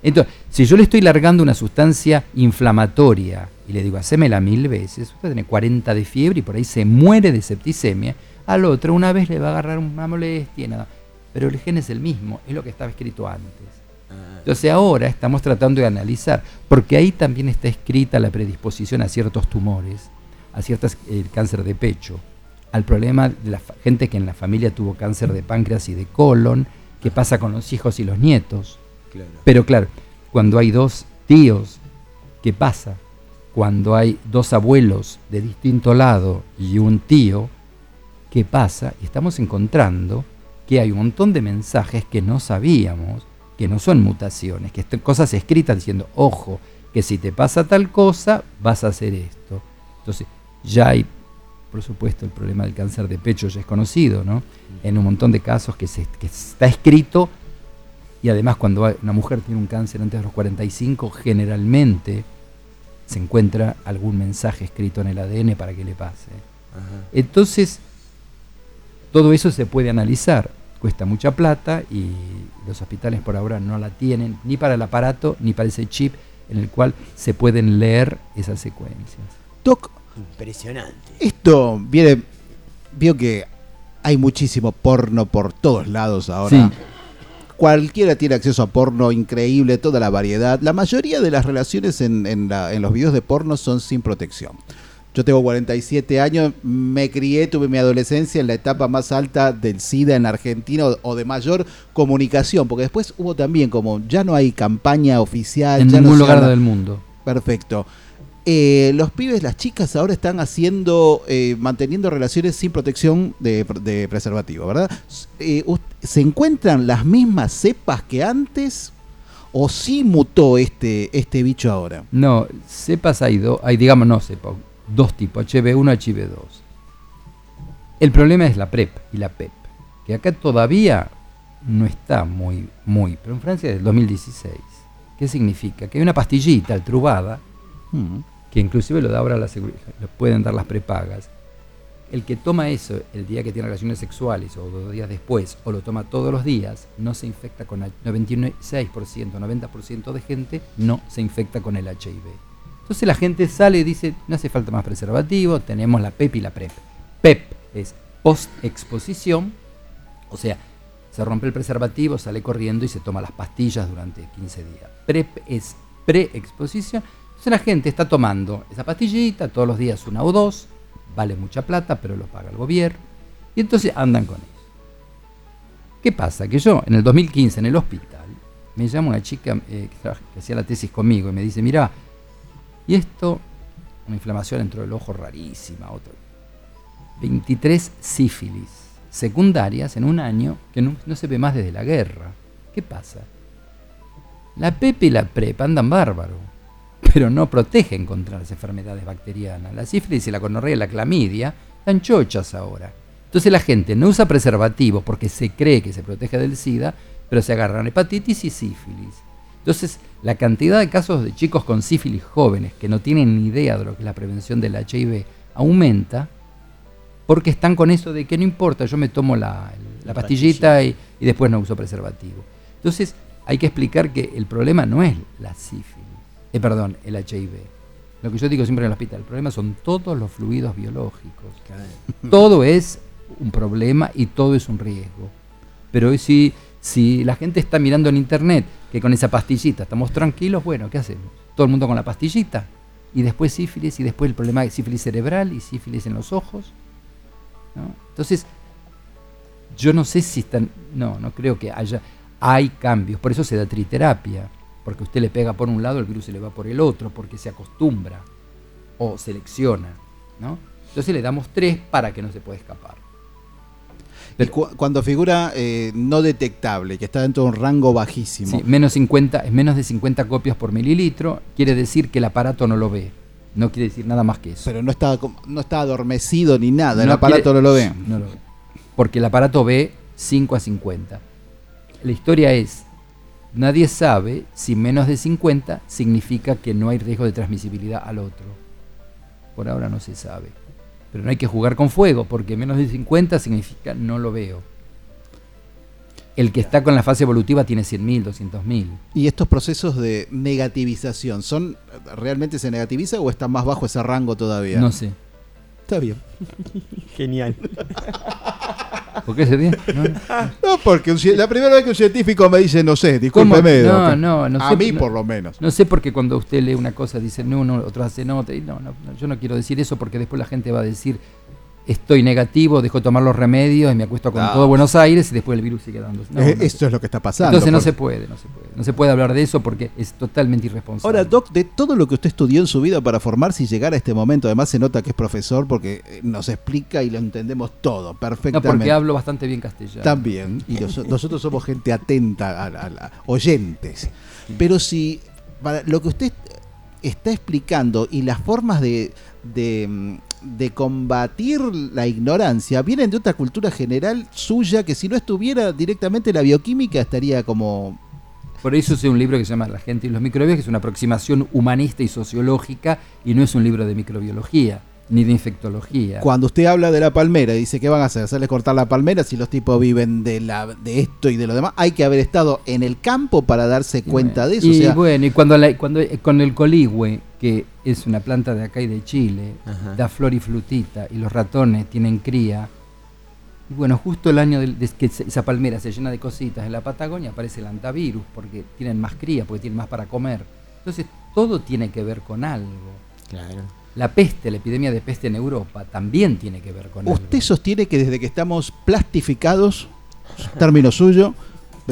Entonces, si yo le estoy largando una sustancia inflamatoria y le digo, hacémela mil veces, usted tiene 40 de fiebre y por ahí se muere de septicemia, al otro una vez le va a agarrar una molestia nada. Pero el gen es el mismo, es lo que estaba escrito antes. Entonces ahora estamos tratando de analizar, porque ahí también está escrita la predisposición a ciertos tumores, a ciertas el cáncer de pecho, al problema de la gente que en la familia tuvo cáncer de páncreas y de colon, qué pasa con los hijos y los nietos. Claro. Pero claro, cuando hay dos tíos, ¿qué pasa? Cuando hay dos abuelos de distinto lado y un tío, ¿qué pasa? Estamos encontrando que hay un montón de mensajes que no sabíamos, que no son mutaciones, que están cosas escritas diciendo, ojo, que si te pasa tal cosa, vas a hacer esto. Entonces, ya hay, por supuesto, el problema del cáncer de pecho ya es conocido, ¿no? En un montón de casos que, está escrito y además cuando una mujer tiene un cáncer antes de los 45, generalmente se encuentra algún mensaje escrito en el ADN para que le pase. Entonces, todo eso se puede analizar. Cuesta mucha plata y los hospitales por ahora no la tienen, ni para el aparato, ni para ese chip en el cual se pueden leer esas secuencias. Doc, Impresionante. esto viene. Vio que hay muchísimo porno por todos lados ahora. Sí. Cualquiera tiene acceso a porno increíble, toda la variedad. La mayoría de las relaciones en, en la- en los videos de porno son sin protección. Yo tengo 47 años, me crié, tuve mi adolescencia en la etapa más alta del SIDA en Argentina o, o de mayor comunicación, porque después hubo también como ya no hay campaña oficial. En ya ningún lugar habla- del mundo. Perfecto. Eh, los pibes, las chicas ahora están haciendo, eh, manteniendo relaciones sin protección de, de preservativo, ¿verdad? Eh, ¿Se encuentran las mismas cepas que antes o sí mutó este, este bicho ahora? No, cepas hay dos, hay, digamos, no cepas. dos tipos, HB1 y HB2. El problema es la PrEP y la PEP, que acá todavía no está muy, muy, pero en Francia es del 2016. ¿Qué significa? Que hay una pastillita, el Trubada, Mm. Que inclusive lo da ahora la seguridad, lo pueden dar las prepagas. El que toma eso el día que tiene relaciones sexuales o dos días después, o lo toma todos los días, no se infecta con H- 96%, 90% de gente no se infecta con el HIV. Entonces la gente sale y dice, no hace falta más preservativo, tenemos la PEP y la PrEP. PEP es post-exposición, o sea, se rompe el preservativo, sale corriendo y se toma las pastillas durante 15 días. PrEP es pre-exposición. Entonces la gente está tomando esa pastillita todos los días una o dos, vale mucha plata, pero lo paga el gobierno. Y entonces andan con eso. ¿Qué pasa? Que yo en el 2015 en el hospital me llama una chica eh, que, hacía la tesis conmigo y me dice, mira, y esto, una inflamación dentro del ojo rarísima, otro. 23 sífilis secundarias en un año que no, no se ve más desde la guerra. ¿Qué pasa? La PEP y la PrEP andan bárbaro, pero no protegen contra las enfermedades bacterianas. La sífilis y la gonorrea y la clamidia están chochas ahora. Entonces la gente no usa preservativo porque se cree que se protege del SIDA, pero se agarran hepatitis y sífilis. Entonces, la cantidad de casos de chicos con sífilis jóvenes que no tienen ni idea de lo que es la prevención del HIV aumenta porque están con eso de que no importa, yo me tomo la, la La pastillita y, y después no uso preservativo. Entonces, hay que explicar que el problema no es la sífilis, eh, perdón, el HIV. Lo que yo digo siempre en el hospital, el problema son todos los fluidos biológicos. Todo es un problema y todo es un riesgo. Pero si, si la gente está mirando en internet que con esa pastillita estamos tranquilos, bueno, ¿qué hacemos? Todo el mundo con la pastillita. Y después sífilis, y después el problema de sífilis cerebral y sífilis en los ojos. ¿no? Entonces, yo no sé si están. No, no creo que haya. Hay cambios. Por eso se da triterapia. Porque usted le pega por un lado, el virus se le va por el otro, porque se acostumbra o selecciona. ¿no? Entonces le damos tres para que no se pueda escapar. Y cu- cuando figura eh, no detectable, que está dentro de un rango bajísimo. Sí, menos 50, es menos de 50 copias por mililitro, quiere decir que el aparato no lo ve. No quiere decir nada más que eso. Pero no está, no está adormecido ni nada, el aparato quiere- no lo ve. No lo ve. Porque el aparato ve 5 a 50. La historia es, nadie sabe si menos de 50 significa que no hay riesgo de transmisibilidad al otro. Por ahora no se sabe. Pero no hay que jugar con fuego, porque menos de 50 significa no lo veo. El que está con la fase evolutiva tiene 100.000, 200.000. ¿Y estos procesos de negativización, son realmente se negativiza o está más bajo ese rango todavía? No sé. Está bien. Genial. ¿Por qué se bien? No, no. No, porque un la primera vez que un científico me dice, no sé, discúlpeme. No, doctor. no, no A sé, mí no- por lo menos. No sé porque cuando usted lee una cosa dice no, no, otros hacen otra. Y no, no, no, yo no quiero decir eso porque después la gente va a decir estoy negativo, dejo de tomar los remedios y me acuesto con No. todo Buenos Aires y después el virus sigue dando. No, Eh, no. Esto es lo que está pasando. Entonces no porque- se puede, no se puede. No se puede hablar de eso porque es totalmente irresponsable. Ahora, Doc, de todo lo que usted estudió en su vida para formarse y llegar a este momento, además se nota que es profesor porque eh, nos explica y lo entendemos todo no, perfectamente. porque hablo bastante bien castellano. También, y los- nosotros somos gente atenta, a, a- a- oyentes. Pero si para lo que usted está explicando y las formas de, de, mm, de combatir la ignorancia vienen de otra cultura general suya que si no estuviera directamente la bioquímica estaría como... Por eso es un libro que se llama La gente y los microbios, que es una aproximación humanista y sociológica y no es un libro de microbiología ni de infectología. Cuando usted habla de la palmera y dice que van a hacer, hacerles cortar la palmera si los tipos viven de, la, de esto y de lo demás, hay que haber estado en el campo para darse cuenta de eso. Y o sea, bueno, y cuando, la- cuando con el coligüe, que es una planta de acá y de Chile, Ajá. da flor y frutita, y los ratones tienen cría, y bueno, justo el año de que se- esa palmera se llena de cositas en la Patagonia, aparece el antivirus, porque tienen más cría, porque tienen más para comer. Entonces, todo tiene que ver con algo. Claro. La peste, la epidemia de peste en Europa, también tiene que ver con Usted algo. sostiene que desde que estamos plastificados, término suyo,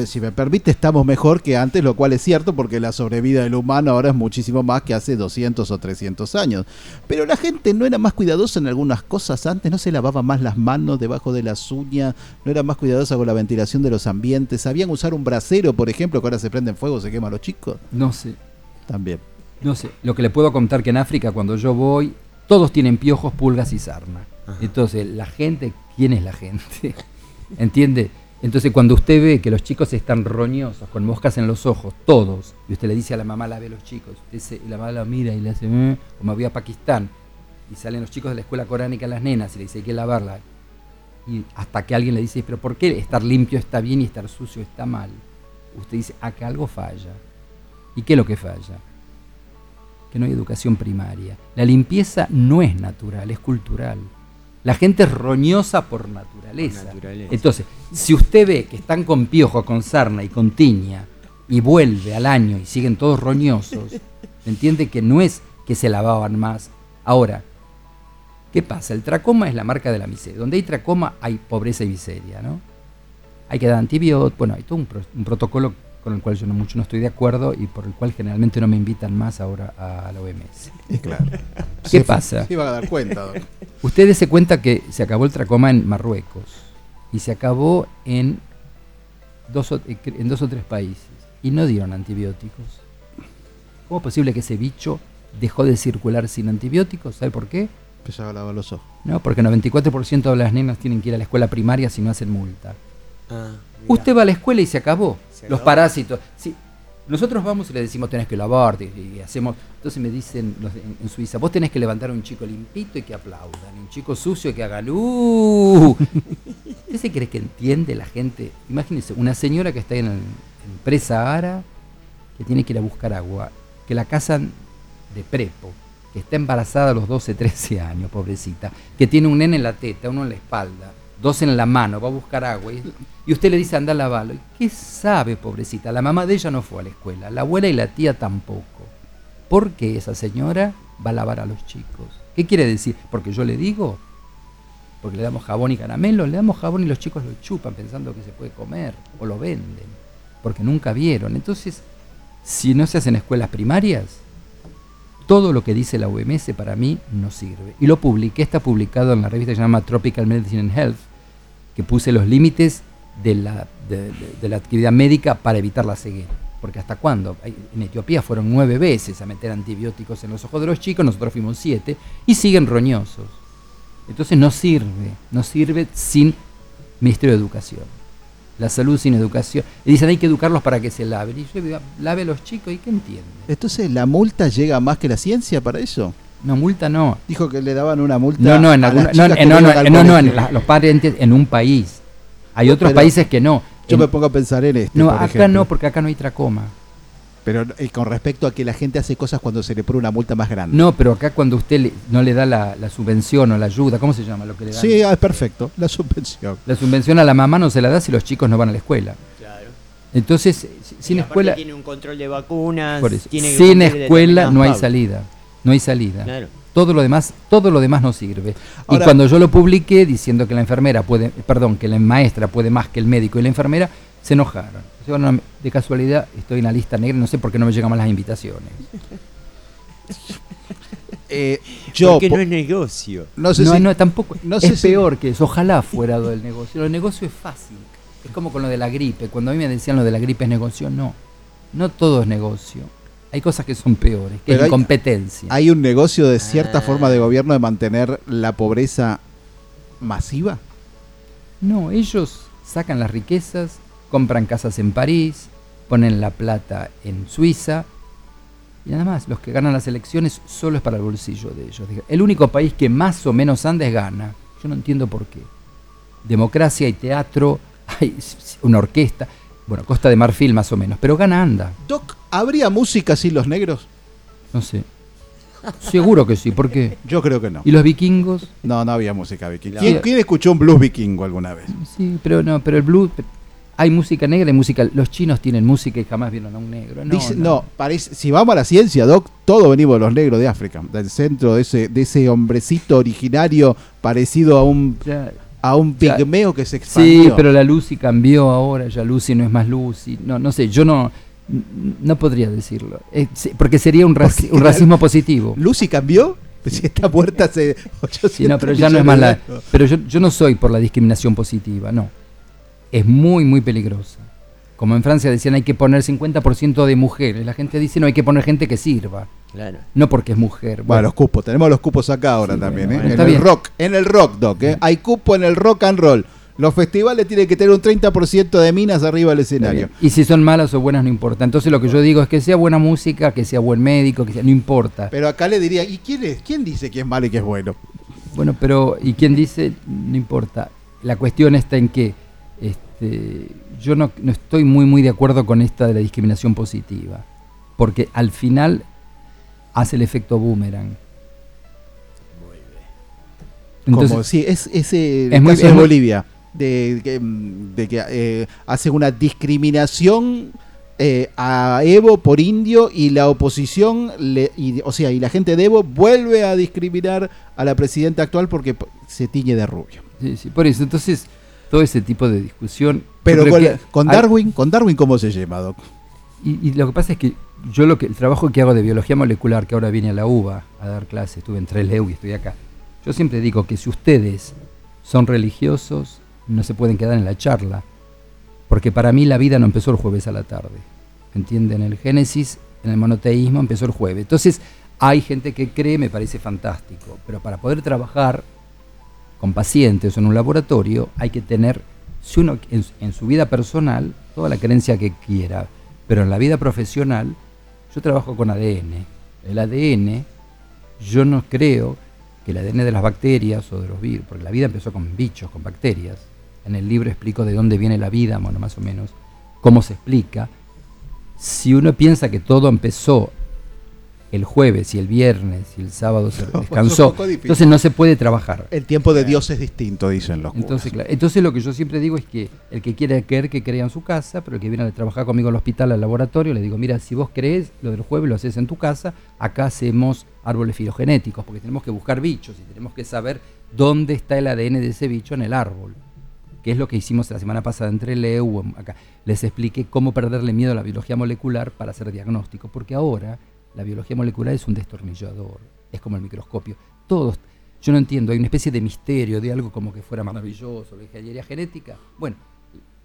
si me permite, estamos mejor que antes, lo cual es cierto porque la sobrevida del humano ahora es muchísimo más que hace 200 o 300 años. Pero la gente no era más cuidadosa en algunas cosas antes, no se lavaba más las manos debajo de las uñas, no era más cuidadosa con la ventilación de los ambientes, sabían usar un brasero, por ejemplo, que ahora se prende en fuego, se quema a los chicos. No sé. También. No sé, lo que le puedo contar que en África cuando yo voy todos tienen piojos, pulgas y sarna. Ajá. Entonces, la gente, ¿quién es la gente? ¿Entiende? Entonces, cuando usted ve que los chicos están roñosos, con moscas en los ojos, todos, y usted le dice a la mamá, lave los chicos, usted y la mamá la mira y le hace, "Mm", o me voy a Pakistán, y salen los chicos de la escuela coránica, las nenas, y le dice, hay que lavarla. Y hasta que alguien le dice, pero ¿por qué estar limpio está bien y estar sucio está mal? Usted dice, acá algo falla. ¿Y qué es lo que falla? Que no hay educación primaria. La limpieza no es natural, es cultural. La gente es roñosa por naturaleza. Por naturaleza. Entonces, si usted ve que están con piojo, con sarna y con tiña, y vuelve al año y siguen todos roñosos, entiende que no es que se lavaban más. Ahora, ¿qué pasa? El tracoma es la marca de la miseria. Donde hay tracoma hay pobreza y miseria, ¿no? Hay que dar antibióticos, bueno, hay todo un, pro- un protocolo con el cual yo no mucho no estoy de acuerdo y por el cual generalmente no me invitan más ahora a la OMS. Claro. ¿Qué Se- pasa? Se iban a dar cuenta. Ustedes se cuenta que se acabó el tracoma en Marruecos y se acabó en dos o, eh, en dos o tres países y no dieron antibióticos. ¿Cómo es posible que ese bicho dejó de circular sin antibióticos? ¿Sabe por qué? Empezaba a lavar los ojos. No, porque el 94% de las nenas tienen que ir a la escuela primaria si no hacen multa. Ah. Usted va a la escuela y se acabó. Se los acabó. parásitos. Sí, nosotros vamos y le decimos tenés que lavarte y, y hacemos. Entonces me dicen los en, en Suiza, vos tenés que levantar a un chico limpito y que aplaudan, un chico sucio y que haga ¡Uh! ¿Usted se cree que entiende la gente? Imagínense, una señora que está en, el, en presa ara, que tiene que ir a buscar agua, que la casan de prepo, que está embarazada a los 12, 13 años, pobrecita, que tiene un nene en la teta, uno en la espalda, dos en la mano, va a buscar agua, y, usted le dice anda a lavarlo. ¿Y ¿Qué sabe, pobrecita? La mamá de ella no fue a la escuela, la abuela y la tía tampoco. ¿Por qué esa señora va a lavar a los chicos? ¿Qué quiere decir? Porque yo le digo, porque le damos jabón y caramelo, le damos jabón y los chicos lo chupan pensando que se puede comer o lo venden, porque nunca vieron. Entonces, si no se hacen escuelas primarias, todo lo que dice la OMS para mí no sirve. Y lo publiqué, está publicado en la revista que se llama Tropical Medicine and Health, que puse los límites de la, de, la actividad médica para evitar la ceguera. Porque hasta cuándo? En Etiopía fueron nueve veces a meter antibióticos en los ojos de los chicos, nosotros fuimos siete, y siguen roñosos. Entonces no sirve, no sirve sin Ministerio de Educación. La salud sin educación. Y dicen hay que educarlos para que se laven. Y yo digo, lave a los chicos, ¿y qué entienden? Entonces, ¿la multa llega más que la ciencia para eso? No, multa no. Dijo que le daban una multa. No, no, en a alguna- no, no, no, no, no, en la- los parientes en un país. Hay otros Pero países que no. Yo En- me pongo a pensar en este. no, por acá ejemplo. no, porque acá no hay tracoma. Pero eh, con respecto a que la gente hace cosas cuando se le pone una multa más grande. No, pero acá cuando usted le- no le da la, la subvención o la ayuda, ¿cómo se llama lo que le dan? Sí, ah, es perfecto. La subvención. La subvención a la mamá no se la da si los chicos no van a la escuela. Claro. Entonces, si- sin Y escuela, Tiene un control de vacunas. por eso, tiene que sin escuela no hay salida. No hay salida. Claro. Todo lo demás, todo lo demás no sirve. y cuando yo lo publiqué diciendo que la enfermera puede, perdón, que la maestra puede más que el médico y la enfermera, se enojaron. Bueno, de casualidad estoy en la lista negra, no sé por qué no me llegan más las invitaciones. Eh, yo. Porque po- no es negocio. no sé no, si- no, tampoco. no es sé si- peor que eso. Ojalá fuera lo del negocio. El negocio es fácil. Es como con lo de la gripe. Cuando a mí me decían lo de la gripe es negocio, no. No todo es negocio. Hay cosas que son peores, que Pero es hay- incompetencia. ¿Hay un negocio de cierta Ah. forma de gobierno de mantener la pobreza masiva? No, ellos sacan las riquezas, compran casas en París, ponen la plata en Suiza y nada más. Los que ganan las elecciones solo es para el bolsillo de ellos. El único país que más o menos anda es gana. Yo no entiendo por qué. Democracia, hay teatro, hay una orquesta. Bueno, Costa de Marfil más o menos, pero gana anda. Doc, ¿habría música sin los negros? No sé. Seguro que sí, ¿por qué? Yo creo que no. ¿Y los vikingos? No, no había música vikingo. Claro. ¿Quién, quién escuchó un blues vikingo alguna vez? Sí, pero no, pero el blues. Hay música negra y música. Los chinos tienen música y jamás vieron a un negro. No, Dice- no, parece, si vamos a la ciencia, Doc, todos venimos de los negros de África, del centro de ese, de ese hombrecito originario parecido a un, Ya- a un pigmeo que se expandió. Sí, pero la Lucy cambió ahora, ya Lucy no es más Lucy. No, no sé, yo no, no podría decirlo. Eh, sí, porque sería un, raci- Porque un la- racismo positivo. ¿Lucy cambió? Pues si está muerta hace 800 Sí, no, pero ya no es millones más de la. años. Pero yo, yo no soy por la discriminación positiva, no. Es muy, muy peligrosa. Como en Francia decían, hay que poner 50% de mujeres. La gente dice, no, hay que poner gente que sirva. Claro. No porque es mujer. Bueno, los cupos, tenemos los cupos acá ahora Sí, también, bueno, ¿eh? en el bien. rock, en el rock, Doc, ¿eh? Hay cupo en el rock and roll. Los festivales tienen que tener un 30% de minas arriba del escenario. Y si son malas o buenas no importa. Entonces lo que yo digo es que sea buena música, que sea buen médico, que sea, no importa. Pero acá le diría, ¿y quién es? ¿Quién dice que es malo y que es bueno? Bueno, pero ¿y quién dice? No importa. La cuestión está en que este, yo no, no estoy muy muy de acuerdo con esta de la discriminación positiva, porque al final hace el efecto boomerang. Entonces, Como, sí, es, es el Es caso es de muy- Bolivia, de, que, mm, de que eh, hace una discriminación eh, a Evo por indio y la oposición, le, y, o sea, y la gente de Evo vuelve a discriminar a la presidenta actual porque se tiñe de rubio. sí, sí, por eso, entonces todo ese tipo de discusión. Pero con, que con hay- Darwin, con Darwin, ¿cómo se llama, Doc? Y, y lo que pasa es que yo lo que el trabajo que hago de biología molecular, que ahora vine a la UBA a dar clases, estuve en Trelew y estoy acá. Yo siempre digo que si ustedes son religiosos, no se pueden quedar en la charla, porque para mí la vida no empezó el jueves a la tarde. ¿Entienden? El Génesis, en el monoteísmo, empezó el jueves. Entonces, hay gente que cree, me parece fantástico, pero para poder trabajar con pacientes o en un laboratorio, hay que tener, si uno en, en su vida personal, toda la creencia que quiera, pero en la vida profesional, yo trabajo con ADN. El ADN, yo no creo que el ADN de las bacterias o de los virus, porque la vida empezó con bichos, con bacterias. En el libro explico de dónde viene la vida, bueno, más o menos, cómo se explica. Si uno piensa que todo empezó el jueves y el viernes y el sábado se descansó, entonces no se puede trabajar. El tiempo de Dios es distinto, dicen los curas. Entonces, claro, entonces lo que yo siempre digo es que el que quiere creer, que crea en su casa, pero el que viene a trabajar conmigo al hospital, al laboratorio, le digo, mira, si vos crees lo del jueves lo haces en tu casa, acá hacemos árboles filogenéticos, porque tenemos que buscar bichos y tenemos que saber dónde está el ADN de ese bicho en el árbol, que es lo que hicimos la semana pasada entre Leu, acá. Les expliqué cómo perderle miedo a la biología molecular para hacer diagnóstico, porque ahora la biología molecular es un destornillador, es como el microscopio. Todos, yo no entiendo, hay una especie de misterio, de algo como que fuera maravilloso, la ingeniería genética. Bueno,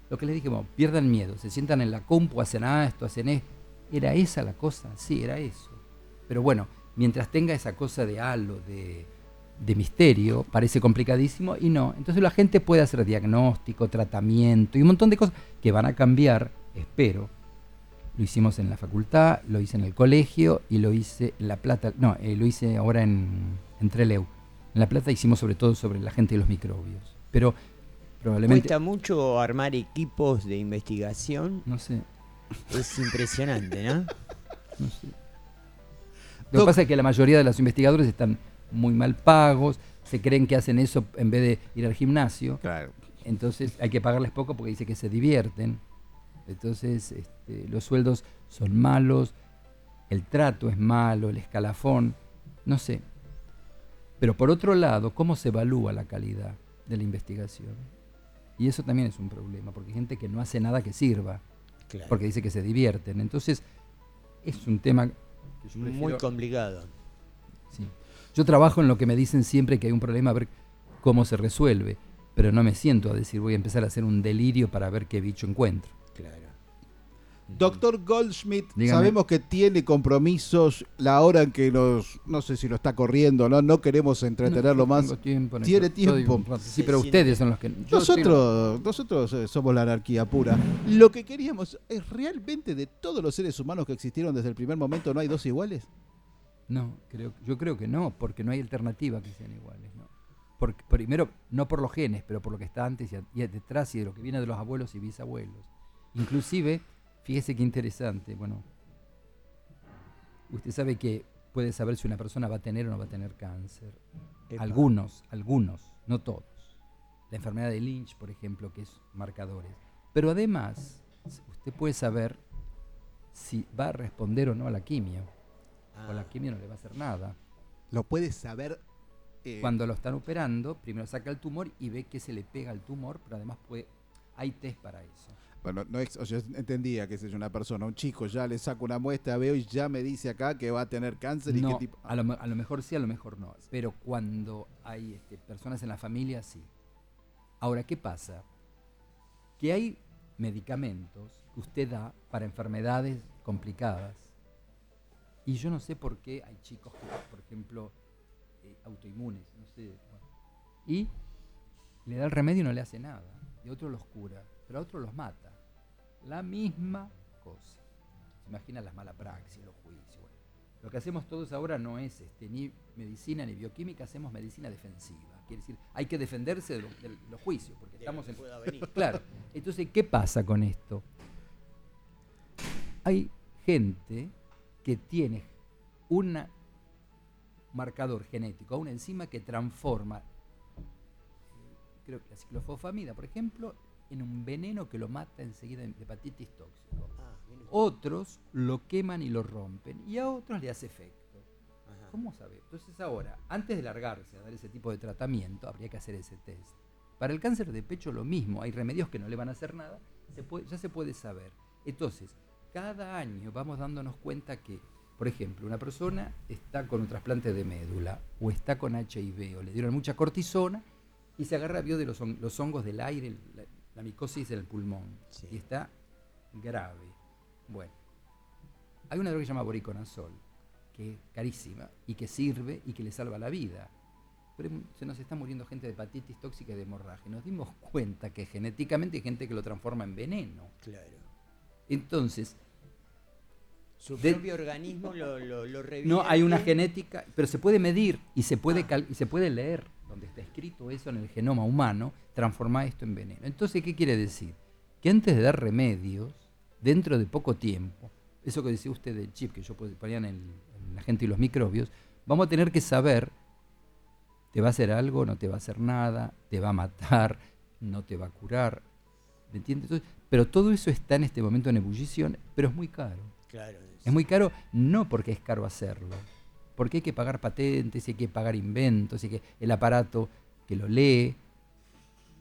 lo que les dije, bueno, pierdan miedo, se sientan en la compu, hacen ah, esto, hacen esto. ¿Era esa la cosa? Sí, era eso. Pero bueno, mientras tenga esa cosa de halo, de, de misterio, parece complicadísimo y no. Entonces la gente puede hacer diagnóstico, tratamiento y un montón de cosas que van a cambiar, espero. Lo hicimos en la facultad, lo hice en el colegio y lo hice en La Plata, no, eh, lo hice ahora en, en Trelew. En La Plata hicimos sobre todo sobre la gente y los microbios. Pero probablemente... Cuesta mucho armar equipos de investigación. No sé, Es impresionante, ¿no? no sé. Lo que pasa es que la mayoría de los investigadores están muy mal pagos, se creen que hacen eso en vez de ir al gimnasio. Claro. Entonces hay que pagarles poco porque dice que se divierten. Entonces este, los sueldos son malos, el trato es malo, el escalafón, no sé. Pero por otro lado, ¿cómo se evalúa la calidad de la investigación? Y eso también es un problema, porque hay gente que no hace nada que sirva, Claro. porque dice que se divierten. Entonces es un tema que yo Muy complicado. Sí. Yo trabajo en lo que me dicen siempre que hay un problema, a ver cómo se resuelve, pero no me siento a decir voy a empezar a hacer un delirio para ver qué bicho encuentro. Claro. Doctor Goldschmidt, Dígame. sabemos que tiene compromisos la hora en que nos, no sé si lo está corriendo, no, no queremos entretenerlo No, más. tengo tiempo, Tiene tiempo. Sí, pero sí, ustedes son los que... estoy- Nosotros, nosotros eh, somos la anarquía pura. Lo que queríamos es realmente de todos los seres humanos que existieron desde el primer momento, ¿no hay dos iguales? No, creo, yo creo que no, porque no hay alternativa que sean iguales. ¿no? Porque, primero, no por los genes, pero por lo que está antes y, a- y detrás y de lo que viene de los abuelos y bisabuelos. Inclusive, fíjese qué interesante, bueno, usted sabe que puede saber si una persona va a tener o no va a tener cáncer. Epa. Algunos, algunos, no todos. La enfermedad de Lynch, por ejemplo, que es marcadores. Pero además, usted puede saber si va a responder o no a la quimio. O la quimio no le va a hacer nada. Lo puedes saber. eh, Cuando lo están operando, primero saca el tumor y ve que se le pega al tumor, pero además puede, hay test para eso. Bueno, no es- o sea, yo entendía que es una persona, un chico, ya le saco una muestra, veo y ya me dice acá que va a tener cáncer y qué tipo. a, lo, a lo mejor sí, a lo mejor no. Pero cuando hay este, personas en la familia, sí. Ahora, ¿qué pasa? Que hay medicamentos que usted da para enfermedades complicadas Y yo no sé por qué hay chicos que, por ejemplo, eh, autoinmunes, no sé. bueno, y le da el remedio y no le hace nada. Y otro los cura, pero a otro los mata. La misma cosa. Se imagina las malas praxis, los juicios. bueno. Lo que hacemos todos ahora no es este, ni medicina ni bioquímica, hacemos medicina defensiva. Quiere decir, hay que defenderse de, lo- de los juicios, porque De estamos en. que pueda venir. Claro. Entonces, ¿qué pasa con esto? Hay gente que tiene un marcador genético, una enzima que transforma, eh, creo que la ciclofosfamida, por ejemplo, en un veneno que lo mata enseguida de hepatitis tóxico. Ah. Otros lo queman y lo rompen, y a otros le hace efecto. Ajá. ¿Cómo saber? Entonces ahora, antes de largarse a dar ese tipo de tratamiento, habría que hacer ese test. Para el cáncer de pecho lo mismo, hay remedios que no le van a hacer nada, se puede- ya se puede saber. Entonces, cada año vamos dándonos cuenta que, por ejemplo, una persona está con un trasplante de médula o está con HIV o le dieron mucha cortisona y se agarra vio de los, hon- los hongos del aire, la, la micosis del pulmón Sí. y está grave. Bueno, hay una droga que se llama boriconazol, que es carísima y que sirve y que le salva la vida. Pero se nos está muriendo gente de hepatitis tóxica y de hemorragia. Nos dimos cuenta que genéticamente hay gente que lo transforma en veneno. Claro. Entonces, Su De- propio organismo lo, lo, no hay una genética, pero se puede medir y se puede, Ah. y se puede leer donde está escrito eso en el genoma humano, transformar esto en veneno. Entonces, ¿qué quiere decir? Que antes de dar remedios, dentro de poco tiempo, eso que decía usted del chip que yo pon- ponía en, el, en la gente y los microbios, vamos a tener que saber, ¿te va a hacer algo? ¿No te va a hacer nada? ¿Te va a matar? ¿No te va a curar? ¿Me entiendes? Entonces, pero todo eso está en este momento en ebullición, pero es muy caro. Claro. Es muy caro no porque es caro hacerlo, porque hay que pagar patentes, hay que pagar inventos, hay que el aparato que lo lee.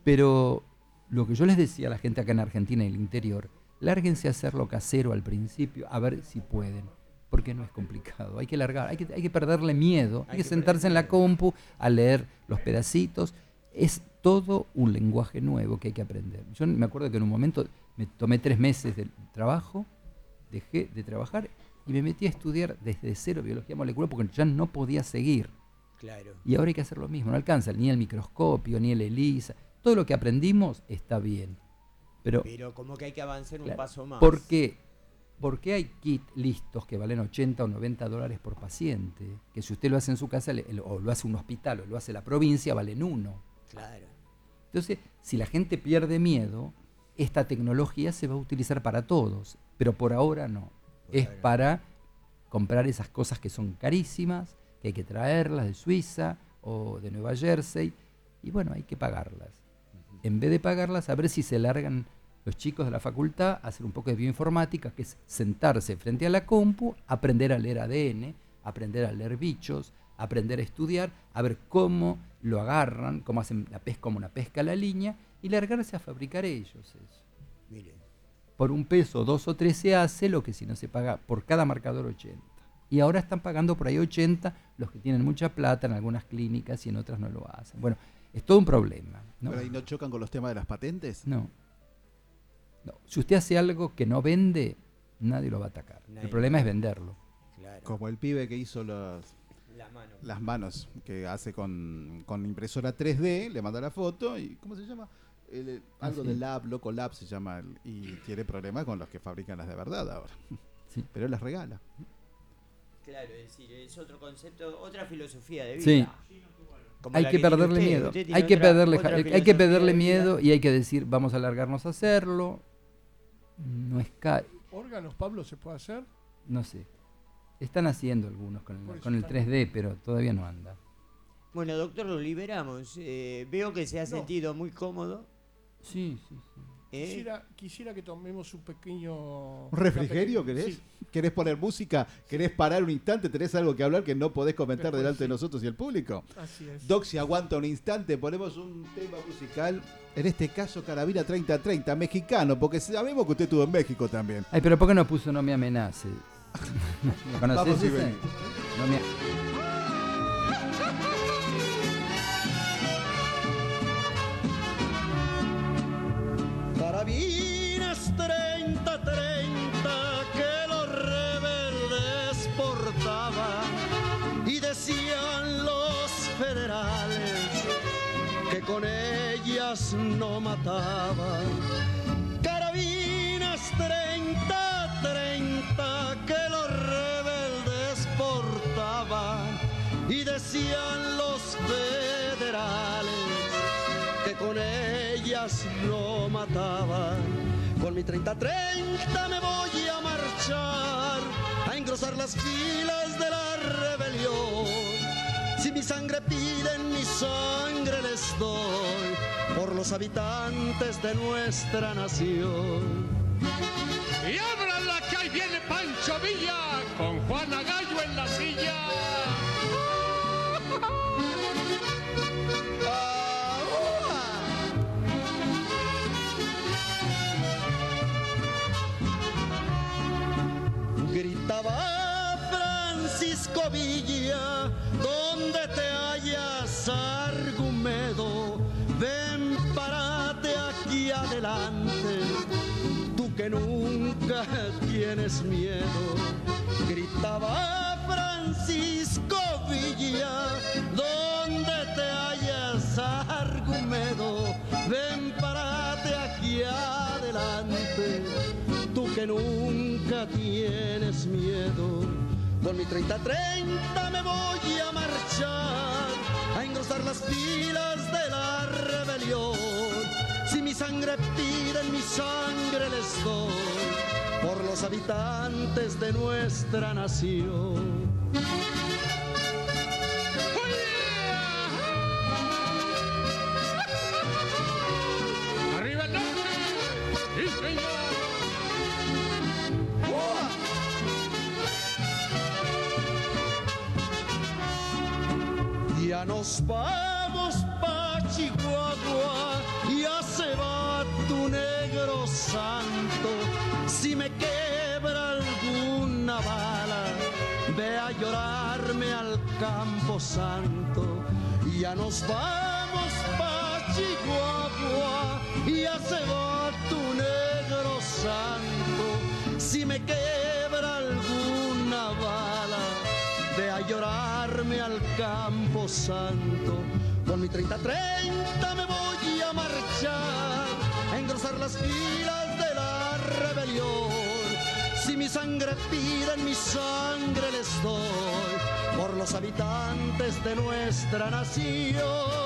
Pero lo que yo les decía a la gente acá en Argentina y el interior, lárguense a hacerlo casero al principio, a ver si pueden, porque no es complicado. Hay que largar, hay que, hay que perderle miedo, hay, Hay que, sentarse en la compu a leer los pedacitos. Es todo un lenguaje nuevo que hay que aprender. Yo me acuerdo que en un momento me tomé tres meses de trabajo dejé de trabajar y me metí a estudiar desde cero biología molecular porque ya no podía seguir. Claro. Y ahora hay que hacer lo mismo, no alcanza ni el microscopio, ni el ELISA. Todo lo que aprendimos está bien. Pero, Pero como que hay que avanzar un paso más. ¿por qué? Hay kits listos que valen 80 o 90 dólares por paciente, que si usted lo hace en su casa le- o lo hace un hospital o lo hace la provincia, valen uno. Claro. Entonces, si la gente pierde miedo, esta tecnología se va a utilizar para todos, pero por ahora no. Por es ahora. para comprar esas cosas que son carísimas, que hay que traerlas de Suiza o de Nueva Jersey, y bueno, hay que pagarlas. En vez de pagarlas, a ver si se largan los chicos de la facultad a hacer un poco de bioinformática, que es sentarse frente a la compu, aprender a leer ADN, aprender a leer bichos, aprender a estudiar, a ver cómo lo agarran, cómo hacen la pesca como una pesca a la línea, y largarse a fabricar ellos eso. Mire. Por un peso, dos o tres se hace lo que si no se paga por cada marcador 80. Y ahora están pagando por ahí 80 los que tienen mucha plata en algunas clínicas y en otras no lo hacen. Bueno, es todo un problema. ¿no? Pero ahí no chocan con los temas de las patentes. No. No. Si usted hace algo que no vende, nadie lo va a atacar. Nadie el problema es venderlo. Claro. Como el pibe que hizo los, Las manos, que hace con, con impresora 3D, le manda la foto y ¿cómo se llama? El- el- Ah, algo sí. de Lab, Loco Lab se llama, y tiene problemas con los que fabrican las de verdad ahora. Sí. Pero las regala. Claro, es decir, es otro concepto, otra filosofía de vida. Sí. Como Hay que perderle usted. miedo. Usted tiene Hay que otra- perderle, otra hay que perderle miedo y hay que decir, vamos a largarnos a hacerlo. No es caro. ¿Órganos, Pablo, se puede hacer? No sé. Están haciendo algunos con el, con el está- 3D, pero todavía no anda. Bueno, doctor, lo liberamos. Eh, veo que se ha No. sentido muy cómodo. Sí, sí, sí. ¿eh? Quisiera, quisiera que tomemos un pequeño... ¿Un refrigerio querés? Sí. ¿Querés poner música? ¿Querés parar un instante? ¿Tenés algo que hablar que no podés comentar Después delante de nosotros y el público? Así es. Doc, si aguanta un instante, ponemos un tema musical. En este caso, Carabina 3030, mexicano, porque sabemos que usted estuvo en México también. Ay, pero ¿por qué no puso No me amenace? ¿Conocés ese? No me... 30-30 que los rebeldes portaban y decían los federales que con ellas no mataban decían los federales que con ellas no mataban. Con mi 30-30 me voy a marchar a engrosar las filas de la rebelión. Si mi sangre piden, mi sangre les doy por los habitantes de nuestra nación. Y ábranla que ahí viene Pancho Villa con Juana Gallo en la silla. Tú que nunca tienes miedo. Gritaba Francisco Villa, donde te hallas, Argumedo, ven, parate aquí adelante tú que nunca tienes miedo. Con mi 30-30 me voy a marchar, a engrosar las filas de la rebelión. Mi sangre piden, mi sangre les doy, por los habitantes de nuestra nación. ¡Arriba el norte! ¡Sí, señor! Ya nos llorarme al campo santo. Ya nos vamos pa' Chihuahua, ya se va tu negro santo. Si me quebra alguna bala, ve a llorarme al campo santo. Con mi 30-30 me voy a marchar, a engrosar las filas de la rebelión. Si mi sangre piden, mi sangre les doy, por los habitantes de nuestra nación.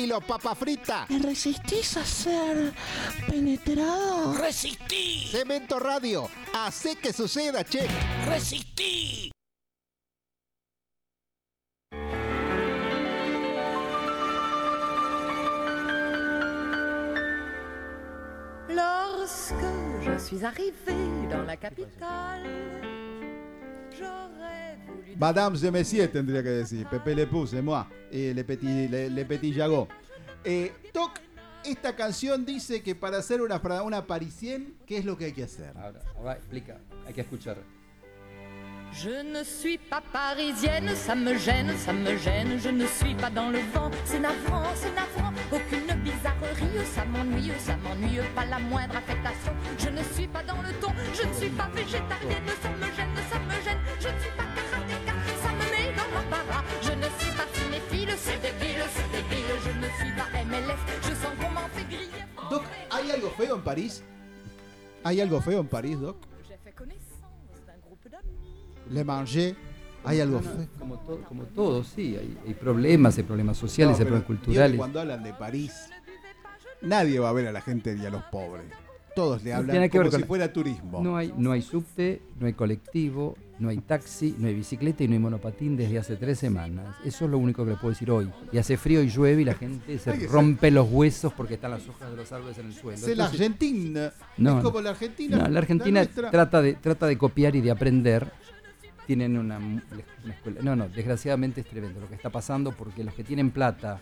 Pánfilo, papa frita. ¿Te resistís a ser penetrado? ¡Resistí! Cemento Radio. Hace que suceda, che. ¡Resistí! Lorsque je suis arrivée dans la capitale. Madame de Messier tendría que decir. Pepe Le Puse, moi. Y Le Petit, Le, Le Petit Jagot. Eh, Toc, esta canción dice que para hacer una, una parisienne, ¿qué es lo que hay que hacer? Ahora, ahora explica, hay que escuchar. Je ne suis pas parisienne, ça me gêne, ça me gêne. Je ne suis pas dans le vent, c'est navrant, c'est navrant. Aucune bizarrerie, ça m'ennuie, ça m'ennuie, pas la moindre affectation. Je ne suis pas dans le ton, je ne suis pas végétarienne, ça ¿hay algo feo en París? ¿Hay algo feo en París, Doc? Le Manger. ¿Hay algo feo? Como todo, como todo, sí, hay, hay problemas, hay problemas sociales, No, hay problemas culturales. Cuando hablan de París, nadie va a ver a la gente ni a los pobres. Todos le hablan que como si la- fuera turismo. No hay, no hay subte, no hay colectivo, no hay taxi, no hay bicicleta y no hay monopatín desde hace tres semanas. Eso es lo único que le puedo decir hoy. Y hace frío y llueve y la gente se rompe los huesos porque están las hojas de los árboles en el suelo. Es la Argentina. No, es como la Argentina. No, la Argentina trata de, trata de copiar y de aprender. Tienen una escuela. No, no, desgraciadamente es tremendo lo que está pasando porque los que tienen plata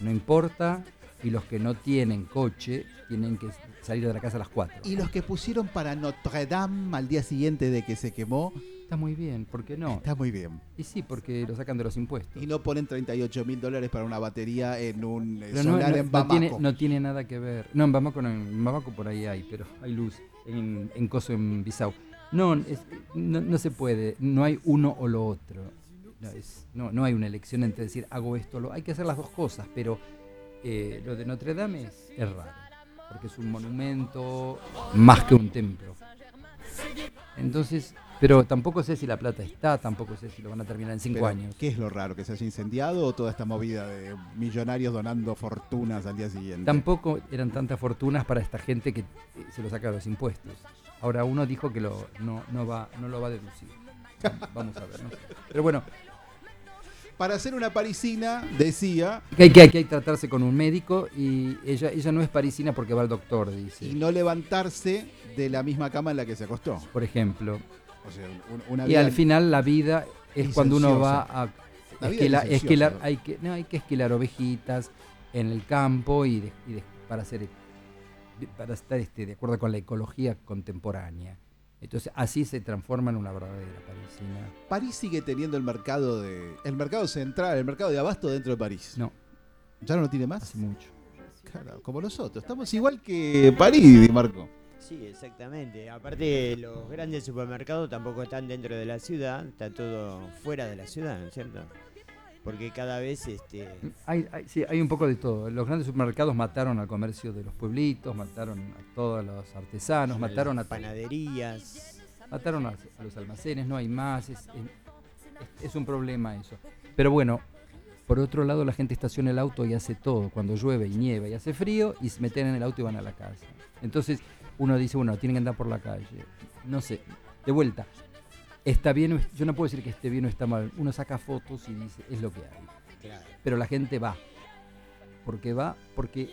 no importa y los que no tienen coche tienen que salir de la casa a las 4. Y los que pusieron para Notre Dame al día siguiente de que se quemó, Está muy bien, ¿por qué no? está muy bien. Y sí, porque lo sacan de los impuestos. Y no ponen 38 mil dólares para una batería en un eh, no, solar no- en no Bamako. tiene, no tiene nada que ver. No, en Bamako, no, en Bamako por ahí hay, pero hay luz. En, en Coso, en Bissau. No, es- no, no se puede. No hay uno o lo otro. No, es- no, no hay una elección entre decir hago esto o lo. Hay que hacer las dos cosas, pero eh, lo de Notre Dame es, raro. Porque es un monumento más que un templo. Entonces, pero tampoco sé si la plata está, tampoco sé si lo van a terminar en cinco Pero, años. ¿Qué es lo raro? ¿Que se haya incendiado o toda esta movida de millonarios donando fortunas al día siguiente? Tampoco eran tantas fortunas para esta gente que eh, se lo saca de los impuestos. Ahora uno dijo que lo, no, no, va, no lo va a deducir. Vamos a ver, ¿no? Pero bueno, Para hacer una parisina, decía, que hay que, hay que tratarse con un médico y ella, ella no es parisina porque va al doctor, y dice. no levantarse de la misma cama en la que se acostó. Por ejemplo. O sea, un- una Y al final la vida es cuando uno va a esquilar, licenciosa. esquilar- hay que, no, hay que esquilar ovejitas en el campo y, de- y de- para hacer para estar este, de acuerdo con la ecología contemporánea. Entonces así se transforma en una verdadera parisina. París sigue teniendo el mercado de el mercado central, el mercado de abasto dentro de París. No. ¿Ya no lo tiene más? Hace mucho. Claro, como nosotros. Estamos igual que París, Di Marco. Sí, exactamente. Aparte, los grandes supermercados tampoco están dentro de la ciudad, está todo fuera de la ciudad, ¿no es cierto? Porque cada vez este Hay, hay- sí, hay un poco de todo. Los grandes supermercados mataron al comercio de los pueblitos, mataron a todos los artesanos, mataron a panaderías. Mataron a, a los almacenes, no hay más. Es, es- es un problema eso. Pero bueno, por otro lado, la gente estaciona el auto y hace todo. Cuando llueve y nieva y hace frío, y se meten en el auto y van a la casa. Entonces uno dice, bueno, tienen que andar por la calle. No sé, de vuelta. Está bien, yo no puedo decir que esté bien o está mal. Uno saca fotos y dice, es lo que hay. Claro. Pero la gente va. porque va, porque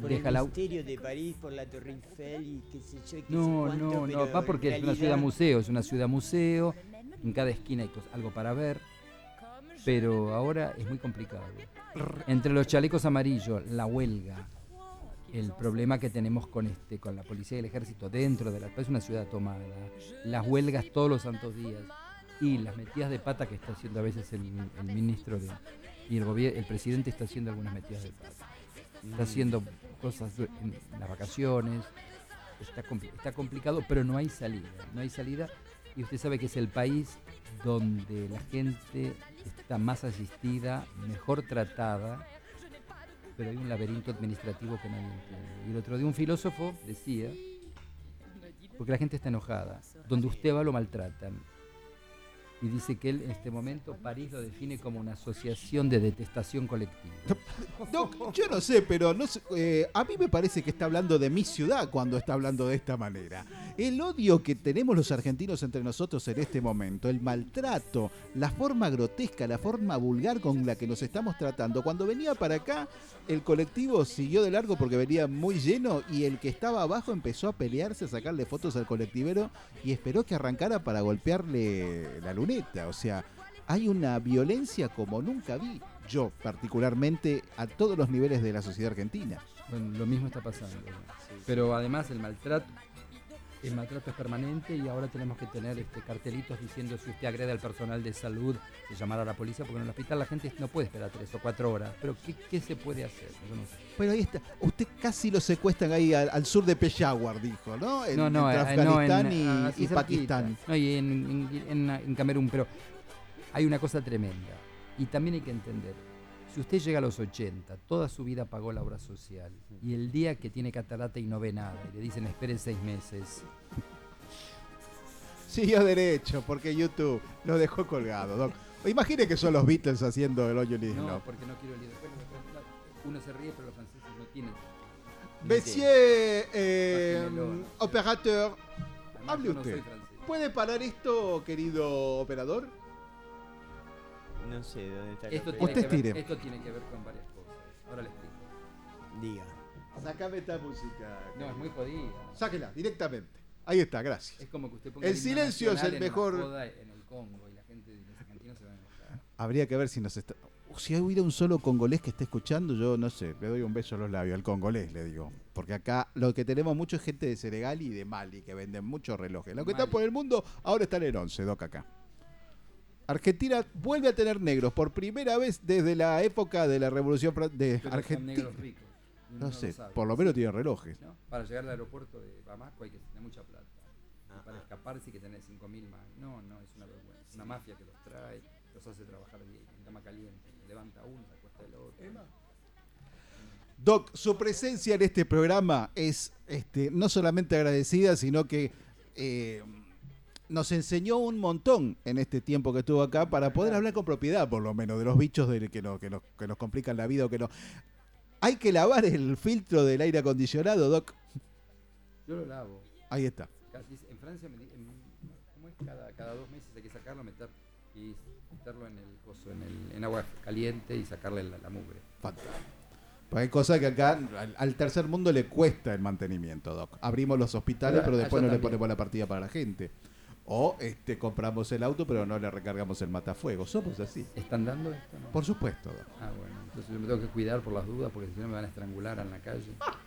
Por deja el la... misterio de París, por la Torre Eiffel y qué sé yo, qué sé No, cuánto, no, no, va porque es una ciudad museo, es una ciudad museo, en cada esquina hay algo para ver, pero ahora es muy complicado. Entre los chalecos amarillos, la huelga, el problema que tenemos con este, con la policía y el ejército dentro de la es una ciudad tomada, las huelgas todos los santos días y las metidas de pata que está haciendo a veces el, el ministro y el gobierno, el presidente está haciendo algunas metidas de pata. Está haciendo cosas en las vacaciones, está, está complicado, pero no hay salida. No hay salida y usted sabe que es el país donde la gente está más asistida, mejor tratada, pero hay un laberinto administrativo que nadie entiende. Y el otro día un filósofo decía, porque la gente está enojada, donde usted va lo maltratan. Y dice que él en este momento París lo define como una asociación de detestación colectiva. Doc, yo no sé, pero no sé, eh, a mí me parece que está hablando de mi ciudad cuando está hablando de esta manera. El odio que tenemos los argentinos entre nosotros en este momento, el maltrato, la forma grotesca, la forma vulgar con la que nos estamos tratando. Cuando venía para acá, el colectivo siguió de largo porque venía muy lleno y el que estaba abajo empezó a pelearse, a sacarle fotos al colectivero y esperó que arrancara para golpearle la luneta. O sea, hay una violencia como nunca vi yo particularmente a todos los niveles de la sociedad argentina. Bueno, lo mismo está pasando. Pero además el maltrato, el maltrato es permanente y ahora tenemos que tener este, cartelitos diciendo si usted agrede al personal de salud, se llamará a la policía, porque en el hospital la gente no puede esperar tres o cuatro horas. Pero ¿qué, qué se puede hacer? Yo no sé. Pero ahí está, usted casi lo secuestran ahí al, al sur de Peshawar, dijo, ¿no? En- no, no, entre eh, no, Afganistán en, y, ah, y. Pakistán. No, y en- en Camerún, pero hay una cosa tremenda. Y también hay que entender, si usted llega a los 80, toda su vida pagó la obra social, y el día que tiene catarata y no ve nada, y le dicen espere seis meses, Siguió derecho, porque YouTube lo dejó colgado, Doc. Imagine que son los Beatles haciendo el hoyo no, porque no quiero después, uno se ríe, pero los franceses no tienen. Monsieur eh, operateur, hable no usted. ¿Puede parar esto, querido operador? No sé dónde está Esto tiene, Usted que ver, tire. esto tiene que ver con varias cosas. Ahora le explico. Diga. Sacame esta música. No, es muy jodida. Sáquela, directamente. Ahí está, gracias. Es como que usted ponga El himno silencio es el en una mejor. joda en el Congo y la gente de los argentinos se va a enojar. Habría que ver si nos está. Si hubiera un solo congolés que esté escuchando, yo no sé, le doy un beso a los labios al congolés, le digo. Porque acá lo que tenemos mucho es gente de Senegal y de Mali que venden muchos relojes. Lo que está Mali. por el mundo, ahora están en 11, Doc, acá. Argentina vuelve a tener negros por primera vez desde la época de la Revolución Fran- de Pero Argentina. negros ricos. No lo sé, sabe. por lo menos tiene relojes. ¿No? Para llegar al aeropuerto de Bamako hay que tener mucha plata. Ah, para ah. escapar sí que tener 5.000 más. No, no, es una vergüenza. Es una mafia que los trae, los hace trabajar bien, en cama caliente. Levanta uno, se acuesta el otro. Doc, su presencia en este programa es este, no solamente agradecida, sino que eh, nos enseñó un montón en este tiempo que estuvo acá para poder hablar con propiedad, por lo menos, de los bichos de- que, nos, que, nos, que nos complican la vida o que no. Hay que lavar el filtro del aire acondicionado, Doc. Yo lo lavo. Ahí está. En Francia, me di- en- ¿cómo es? Cada, cada dos meses hay que sacarlo, meter y meterlo en el coso, en, el, en agua caliente y sacarle la, la mugre. Fantástico. Pues hay cosas que acá al, al tercer mundo le cuesta el mantenimiento, Doc. Abrimos los hospitales, Pero pero después no le ponemos la partida para la gente. O este, compramos el auto, pero no le recargamos el matafuego. Somos así. ¿Están dando esto? No? Por supuesto. Ah, bueno, entonces yo me tengo que cuidar por las dudas porque si no me van a estrangular en la calle.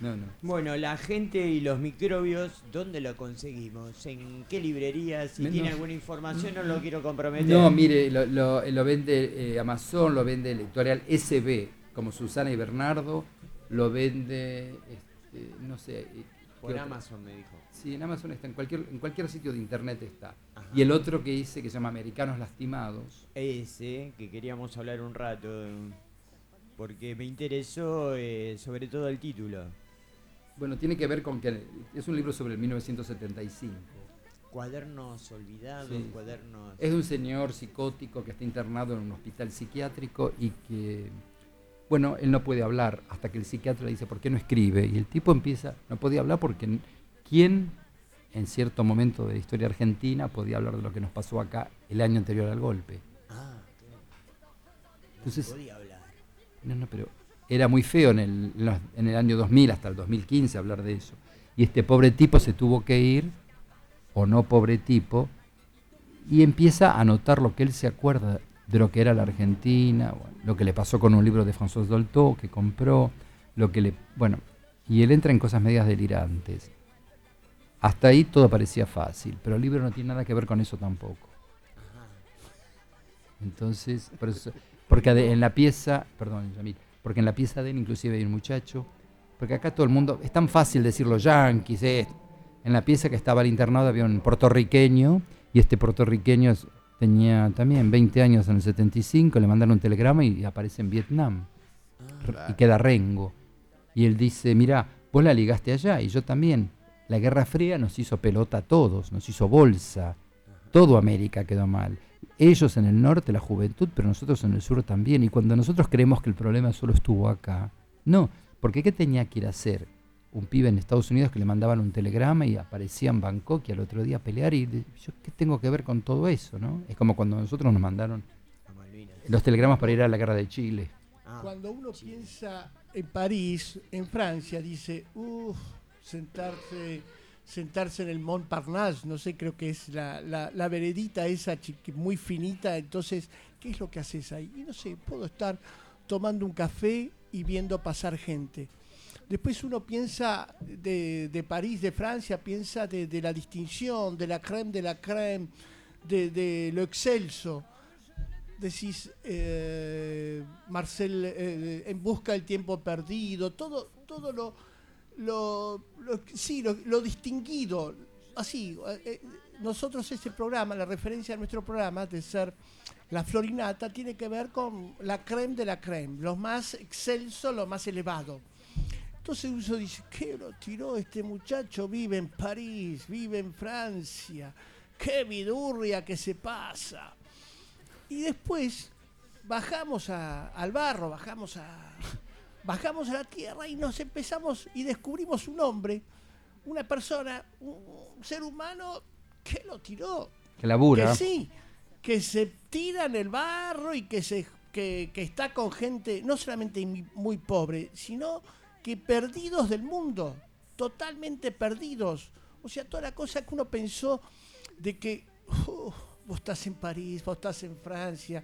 No, no. Bueno, la gente y los microbios, ¿dónde lo conseguimos? ¿En qué librería? Si tiene alguna información, no lo quiero comprometer. No, mire, lo, lo- lo vende eh, Amazon, lo vende el editorial SB, como Susana y Bernardo, lo vende, este, no sé. Eh, Por ¿qué otro? Amazon me dijo. Sí, en Amazon está, en cualquier, en cualquier sitio de internet está. Ajá. Y el otro que hice, que se llama Americanos Lastimados, Ese, que queríamos hablar un rato, porque me interesó eh, sobre todo el título. bueno, tiene que ver con que es un libro sobre el 1975. Cuadernos olvidados, Sí. cuadernos... Es de un señor psicótico que está internado en un hospital psiquiátrico y que, bueno, él no puede hablar hasta que el psiquiatra le dice, ¿por qué no escribe? Y el tipo empieza, no podía hablar porque ¿quién en cierto momento de la historia argentina podía hablar de lo que nos pasó acá el año anterior al golpe. Ah, claro. Entonces, No podía hablar. no, no, pero era muy feo en el, en el año 2000 hasta el 2015 hablar de eso. Y este pobre tipo se tuvo que ir, o no pobre tipo, y empieza a notar lo que él se acuerda de lo que era la Argentina, lo que le pasó con un libro de François Dolto que compró, lo que le... Bueno, y él entra en cosas medias delirantes. Hasta ahí todo parecía fácil, pero el libro no tiene nada que ver con eso tampoco. Entonces, porque en la pieza, perdón, Yamil, porque en la pieza de él inclusive hay un muchacho, porque acá todo el mundo, es tan fácil decir los yanquis, esto. En la pieza que estaba al internado había un puertorriqueño, y este puertorriqueño es- tenía también 20 años en el 75, le mandan un telegrama y aparece en Vietnam. Y queda Rengo. Y él dice, mira, vos la ligaste allá y yo también. La Guerra Fría nos hizo pelota a todos, nos hizo bolsa. Todo América quedó mal. Ellos en el norte, la juventud, pero nosotros en el sur también. Y cuando nosotros creemos que el problema solo estuvo acá, no, porque ¿qué tenía que ir a hacer? Un pibe en Estados Unidos que le mandaban un telegrama y aparecía en Bangkok y al otro día a pelear y yo qué tengo que ver con todo eso, ¿no? Es como cuando nosotros nos mandaron los telegramas para ir a la guerra de Chile. Ah, Cuando uno piensa en París, en Francia, dice, uff, sentarse, sentarse en el Montparnasse, no sé, creo que es la, la- la veredita esa muy finita, entonces, ¿qué es lo que haces ahí? Y no sé, puedo estar tomando un café y viendo pasar gente. Después uno piensa de, de París, de Francia, piensa de, de la distinción, de la crème de la crème, de, de lo excelso decís eh, Marcel eh, en busca del tiempo perdido, todo, todo lo, lo, sí, lo, distinguido, así, eh, nosotros ese programa, la referencia a nuestro programa de ser la florinata tiene que ver con la creme de la creme, lo más excelso, lo más elevado. Entonces uno dice, ¿qué lo tiró este muchacho? Vive en París, vive en Francia, qué vidurria que se pasa. Y después bajamos a- al barro, bajamos a, bajamos a la tierra y nos empezamos y descubrimos un hombre, una persona, un ser humano que lo tiró. Que labura. Que sí, que se tira en el barro y que, se, que, que está con gente no solamente muy, muy pobre, sino que perdidos del mundo, totalmente perdidos. O sea, toda la cosa que uno pensó de que "Uh, vos estás en París, vos estás en Francia,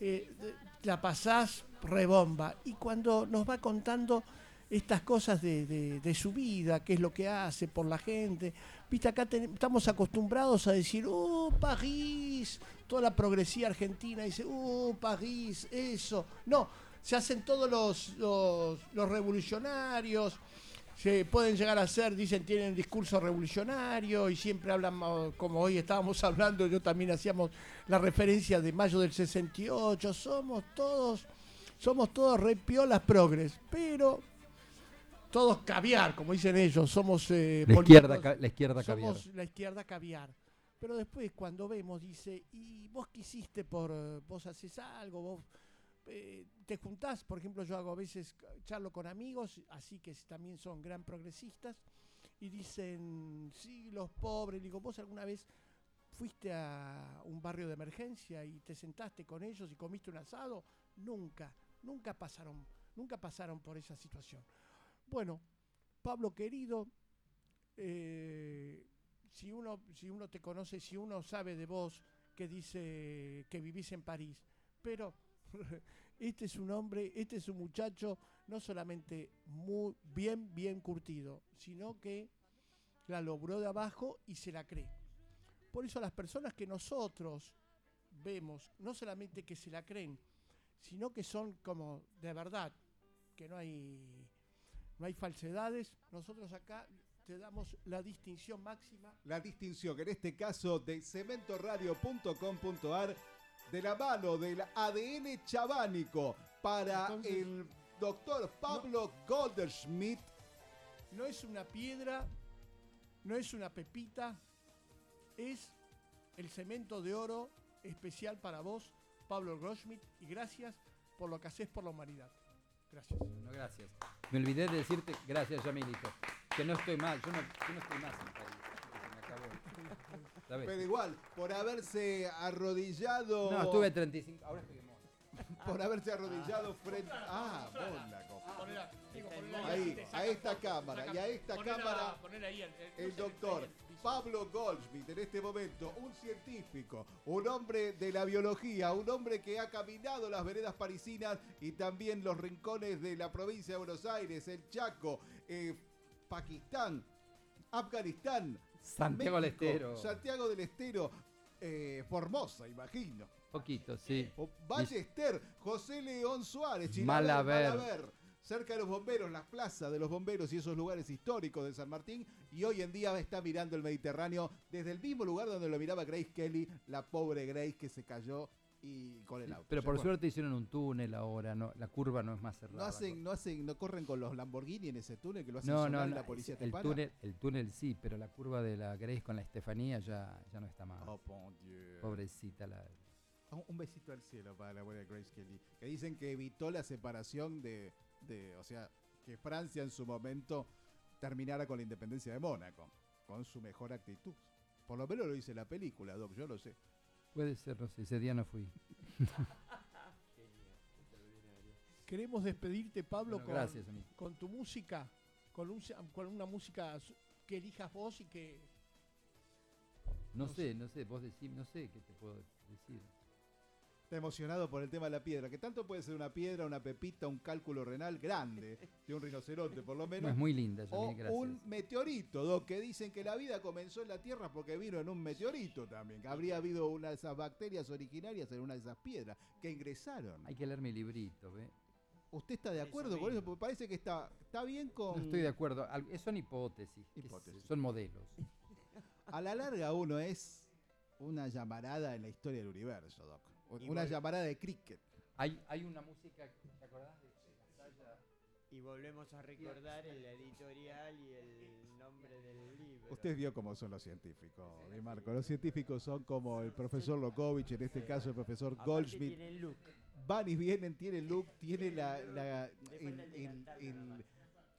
eh, la pasás rebomba. Y cuando nos va contando estas cosas de, su vida, qué es lo que hace por la gente. Viste, acá estamos acostumbrados a decir, ¡uh, París! Toda la progresía argentina dice, ¡uh, París! Eso. No, se hacen todos los, los, los revolucionarios, se pueden llegar a ser, dicen, tienen discurso revolucionario y siempre hablan, ma- como hoy estábamos hablando, yo también hacíamos la referencia de mayo del 68, somos todos, somos todos repiolas progres, pero todos caviar, como dicen ellos, somos eh, La izquierda la izquierda somos caviar. la izquierda caviar. Pero después cuando vemos, dice, ¿y vos qué hiciste por, vos haces algo, vos eh, te juntás, por ejemplo, yo hago a veces, charlo con amigos, así que también son gran progresistas, y dicen, sí, los pobres, digo, vos alguna vez fuiste a un barrio de emergencia y te sentaste con ellos y comiste un asado, nunca, nunca pasaron, nunca pasaron por esa situación. Bueno, Pablo querido, eh, si uno, si uno te conoce, si uno sabe de vos que dice que vivís en París, pero este es un hombre, este es un muchacho no solamente muy bien, bien curtido, sino que la logró de abajo y se la cree. Por eso las personas que nosotros vemos, no solamente que se la creen, sino que son como de verdad, que no hay, no hay falsedades, nosotros acá te damos la distinción máxima La distinción, que en este caso de cementoradio.com.ar, de la mano del ADN chabánico para Entonces- el doctor Pablo Goldschmidt. no es una piedra, no es una pepita, es el cemento de oro especial para vos, Pablo Groschmidt, y gracias por lo que haces por la humanidad. Gracias. No, gracias. Me olvidé de decirte, gracias, Yamilito, que no estoy más, yo no, yo no estoy más en. Pero igual, por haberse arrodillado. No, estuve 35. Ahora estoy en moda. Por haberse arrodillado frente. Ah, Mónaco. Ponela, digo, ponela Ahí, a esta cámara. Y a esta cámara. El doctor Pablo Goldschmidt, en este momento, un científico, un hombre de la biología, un hombre que ha caminado las veredas parisinas y también los rincones de la provincia de Buenos Aires, el Chaco, eh, Pakistán, Afganistán, Santiago del Estero. Santiago del Estero, eh, Formosa, imagino. Poquito, sí. O Ballester, José León Suárez, Malaber. Malaber, cerca de los bomberos, las plazas de los bomberos y esos lugares históricos de San Martín. Y hoy en día está mirando el Mediterráneo desde el mismo lugar donde lo miraba Grace Kelly, la pobre Grace que se cayó y con el auto. Pero por suerte hicieron un túnel ahora, no, la curva no es más cerrada. No hacen, no hacen, no corren con los Lamborghini en ese túnel que lo hacen No, sonar no, y no, la policía te el para. túnel, el túnel sí, pero la curva de la Grace con la Estefanía ya, ya no está más. Oh, bon Dieu. Pobrecita la. Un- besito al cielo para la buena Grace Kelly. Que dicen que evitó la separación de, de. O sea, que Francia en su momento terminara con la independencia de Mónaco. Con su mejor actitud. Por lo menos lo dice la película, Doc, yo lo sé. Puede ser, no sé, ese día no fui. Queremos despedirte, Pablo, Bueno, con, gracias, amigo. con tu música, con, un- con una música que elijas vos y que No sé, no sé, vos decís, no sé qué te puedo decir. Está emocionado por el tema de la piedra. Que tanto puede ser una piedra, una pepita, un cálculo renal grande. De un rinoceronte, por lo menos. No, es muy linda, O Yamil, gracias. un meteorito, Doc, que dicen que la vida comenzó en la Tierra porque vino en un meteorito también. Que habría habido una de esas bacterias originarias en una de esas piedras que ingresaron. Hay que leer mi librito, ¿ve? ¿Usted está de acuerdo con eso? Porque parece que está, está bien con... No estoy de acuerdo. Al- Son Hipótesis. Son modelos. A la larga uno es una llamarada en la historia del universo, Doc. Una Igual- llamarada de cricket. Hay, hay una música, ¿te acordás de Gazalla? Y volvemos a recordar el editorial y el nombre del libro. Usted vio cómo son los científicos, mi Marco. Los científicos son como el profesor Lokovich, en este caso el profesor Goldschmidt. tiene el look. Van y vienen, tiene look, tiene la... la- el- el el-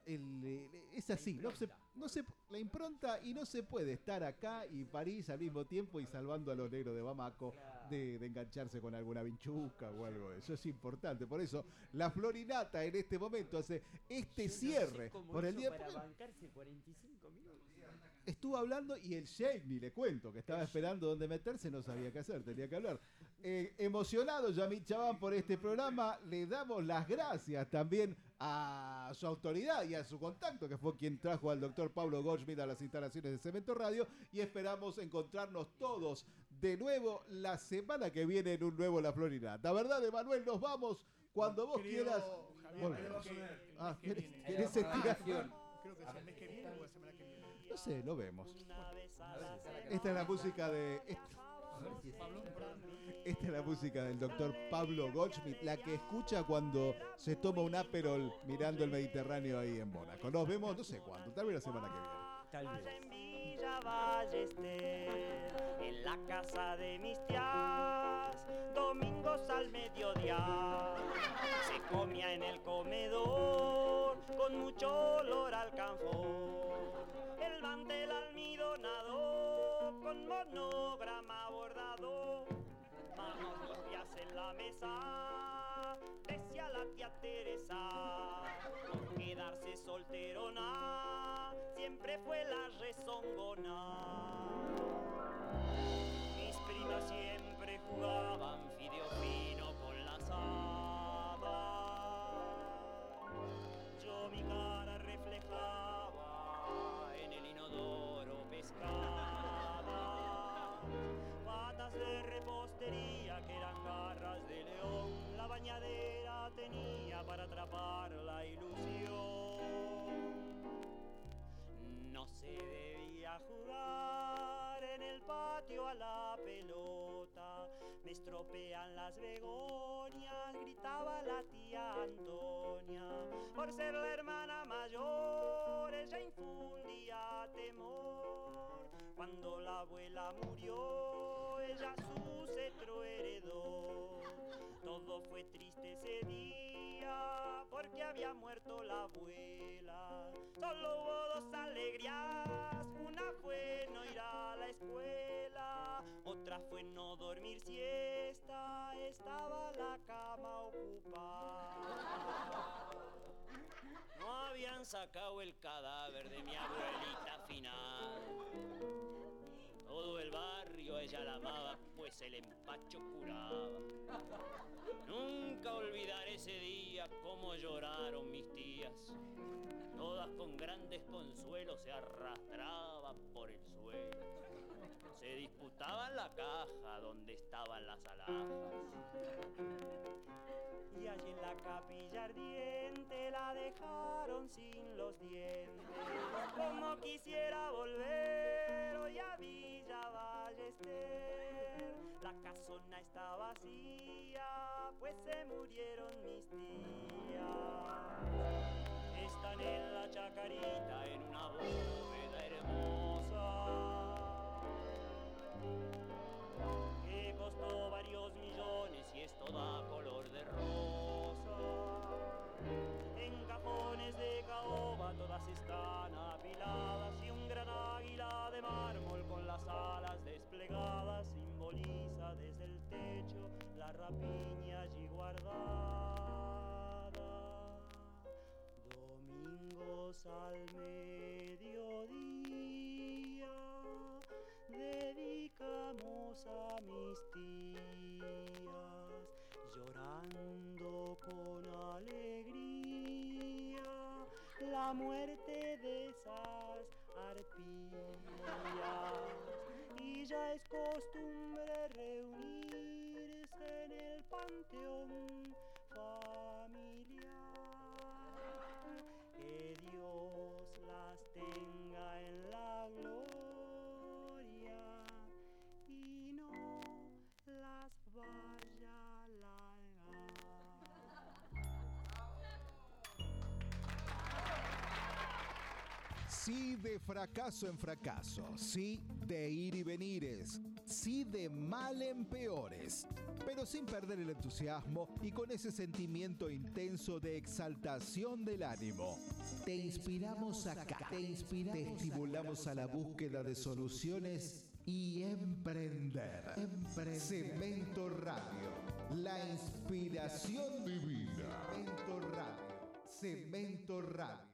el- el- es así, no se, no se, la impronta y no se puede estar acá y París al mismo tiempo y salvando a los negros de Bamako de, de engancharse con alguna vinchuca o algo de eso. Es importante, por eso la Florinata en este momento hace este cierre ¿Cómo por el día... para bancarse 45 minutos. Estuvo hablando y el Shake, ni le cuento, que estaba esperando dónde meterse, no sabía qué hacer, tenía que hablar. Eh, emocionado, Yamil Chabán, por este programa, le damos las gracias también a su autoridad y a su contacto, que fue quien trajo al doctor Pablo Goldschmidt a las instalaciones de Cemento Radio, y esperamos encontrarnos todos de nuevo la semana que viene en un nuevo La Florinata. La verdad, Emanuel, nos vamos cuando vos Creo, quieras. Javier, Bueno. creo que el Ah, que ¿querés- viene. querés estirar? Creo que es el mes No sé, lo vemos. Esta es la música de. Esta es la música del doctor Pablo Goldschmidt, la que escucha cuando se toma un Aperol mirando el Mediterráneo ahí en Mónaco. Nos vemos, no sé cuándo, tal vez la semana que viene. Tal Allá la casa de mis tías, domingos al mediodía, se comía en el comedor con mucho olor al canfor. El mantel almidonado con monograma bordado, manos limpias en la mesa, decía la tía Teresa, por quedarse solterona, siempre fue la rezongona. Jugaban fideo fino con la hadas. Yo mi cara reflejaba en el inodoro pescada. Patas de repostería que eran garras de león. La bañadera tenía para atrapar la ilusión. No se debía jugar en el patio a la pelota. Estropean las begonias, gritaba la tía Antonia. Por ser la hermana mayor, ella infundía temor. Cuando la abuela murió, ella su cetro heredó. Todo fue triste ese día porque había muerto la abuela. Solo hubo dos alegrías, una fue no ir a la escuela otra fue no dormir siesta, estaba la cama ocupada. No habían sacado el cadáver de mi abuelita final. Todo el barrio ella la amaba, pues el empacho curaba. Nunca olvidaré ese día cómo lloraron mis tías. Todas con grandes consuelos se arrastraban por el suelo. Se disputaban la caja donde estaban las alhajas. Y allí en la capilla ardiente la dejaron sin los dientes. Como quisiera volver hoy a Villa Ballester. La casona está vacía, pues se murieron mis tías. Están en la chacarita en una bóveda color de rosa. En cajones de caoba todas están apiladas y un gran águila de mármol con las alas desplegadas simboliza desde el techo la rapiña allí guardada. Domingos al mediodía dedicamos a mis tías, llorando con alegría la muerte de esas arpías. Y ya es costumbre reunirse en el panteón Sí de fracaso en fracaso, sí de ir y venires, sí de mal en peores, pero sin perder el entusiasmo y con ese sentimiento intenso de exaltación del ánimo. Te inspiramos acá, te inspiramos, te estimulamos a la búsqueda de soluciones y emprender. Cemento Radio, la inspiración divina. Cemento Radio, Cemento Radio.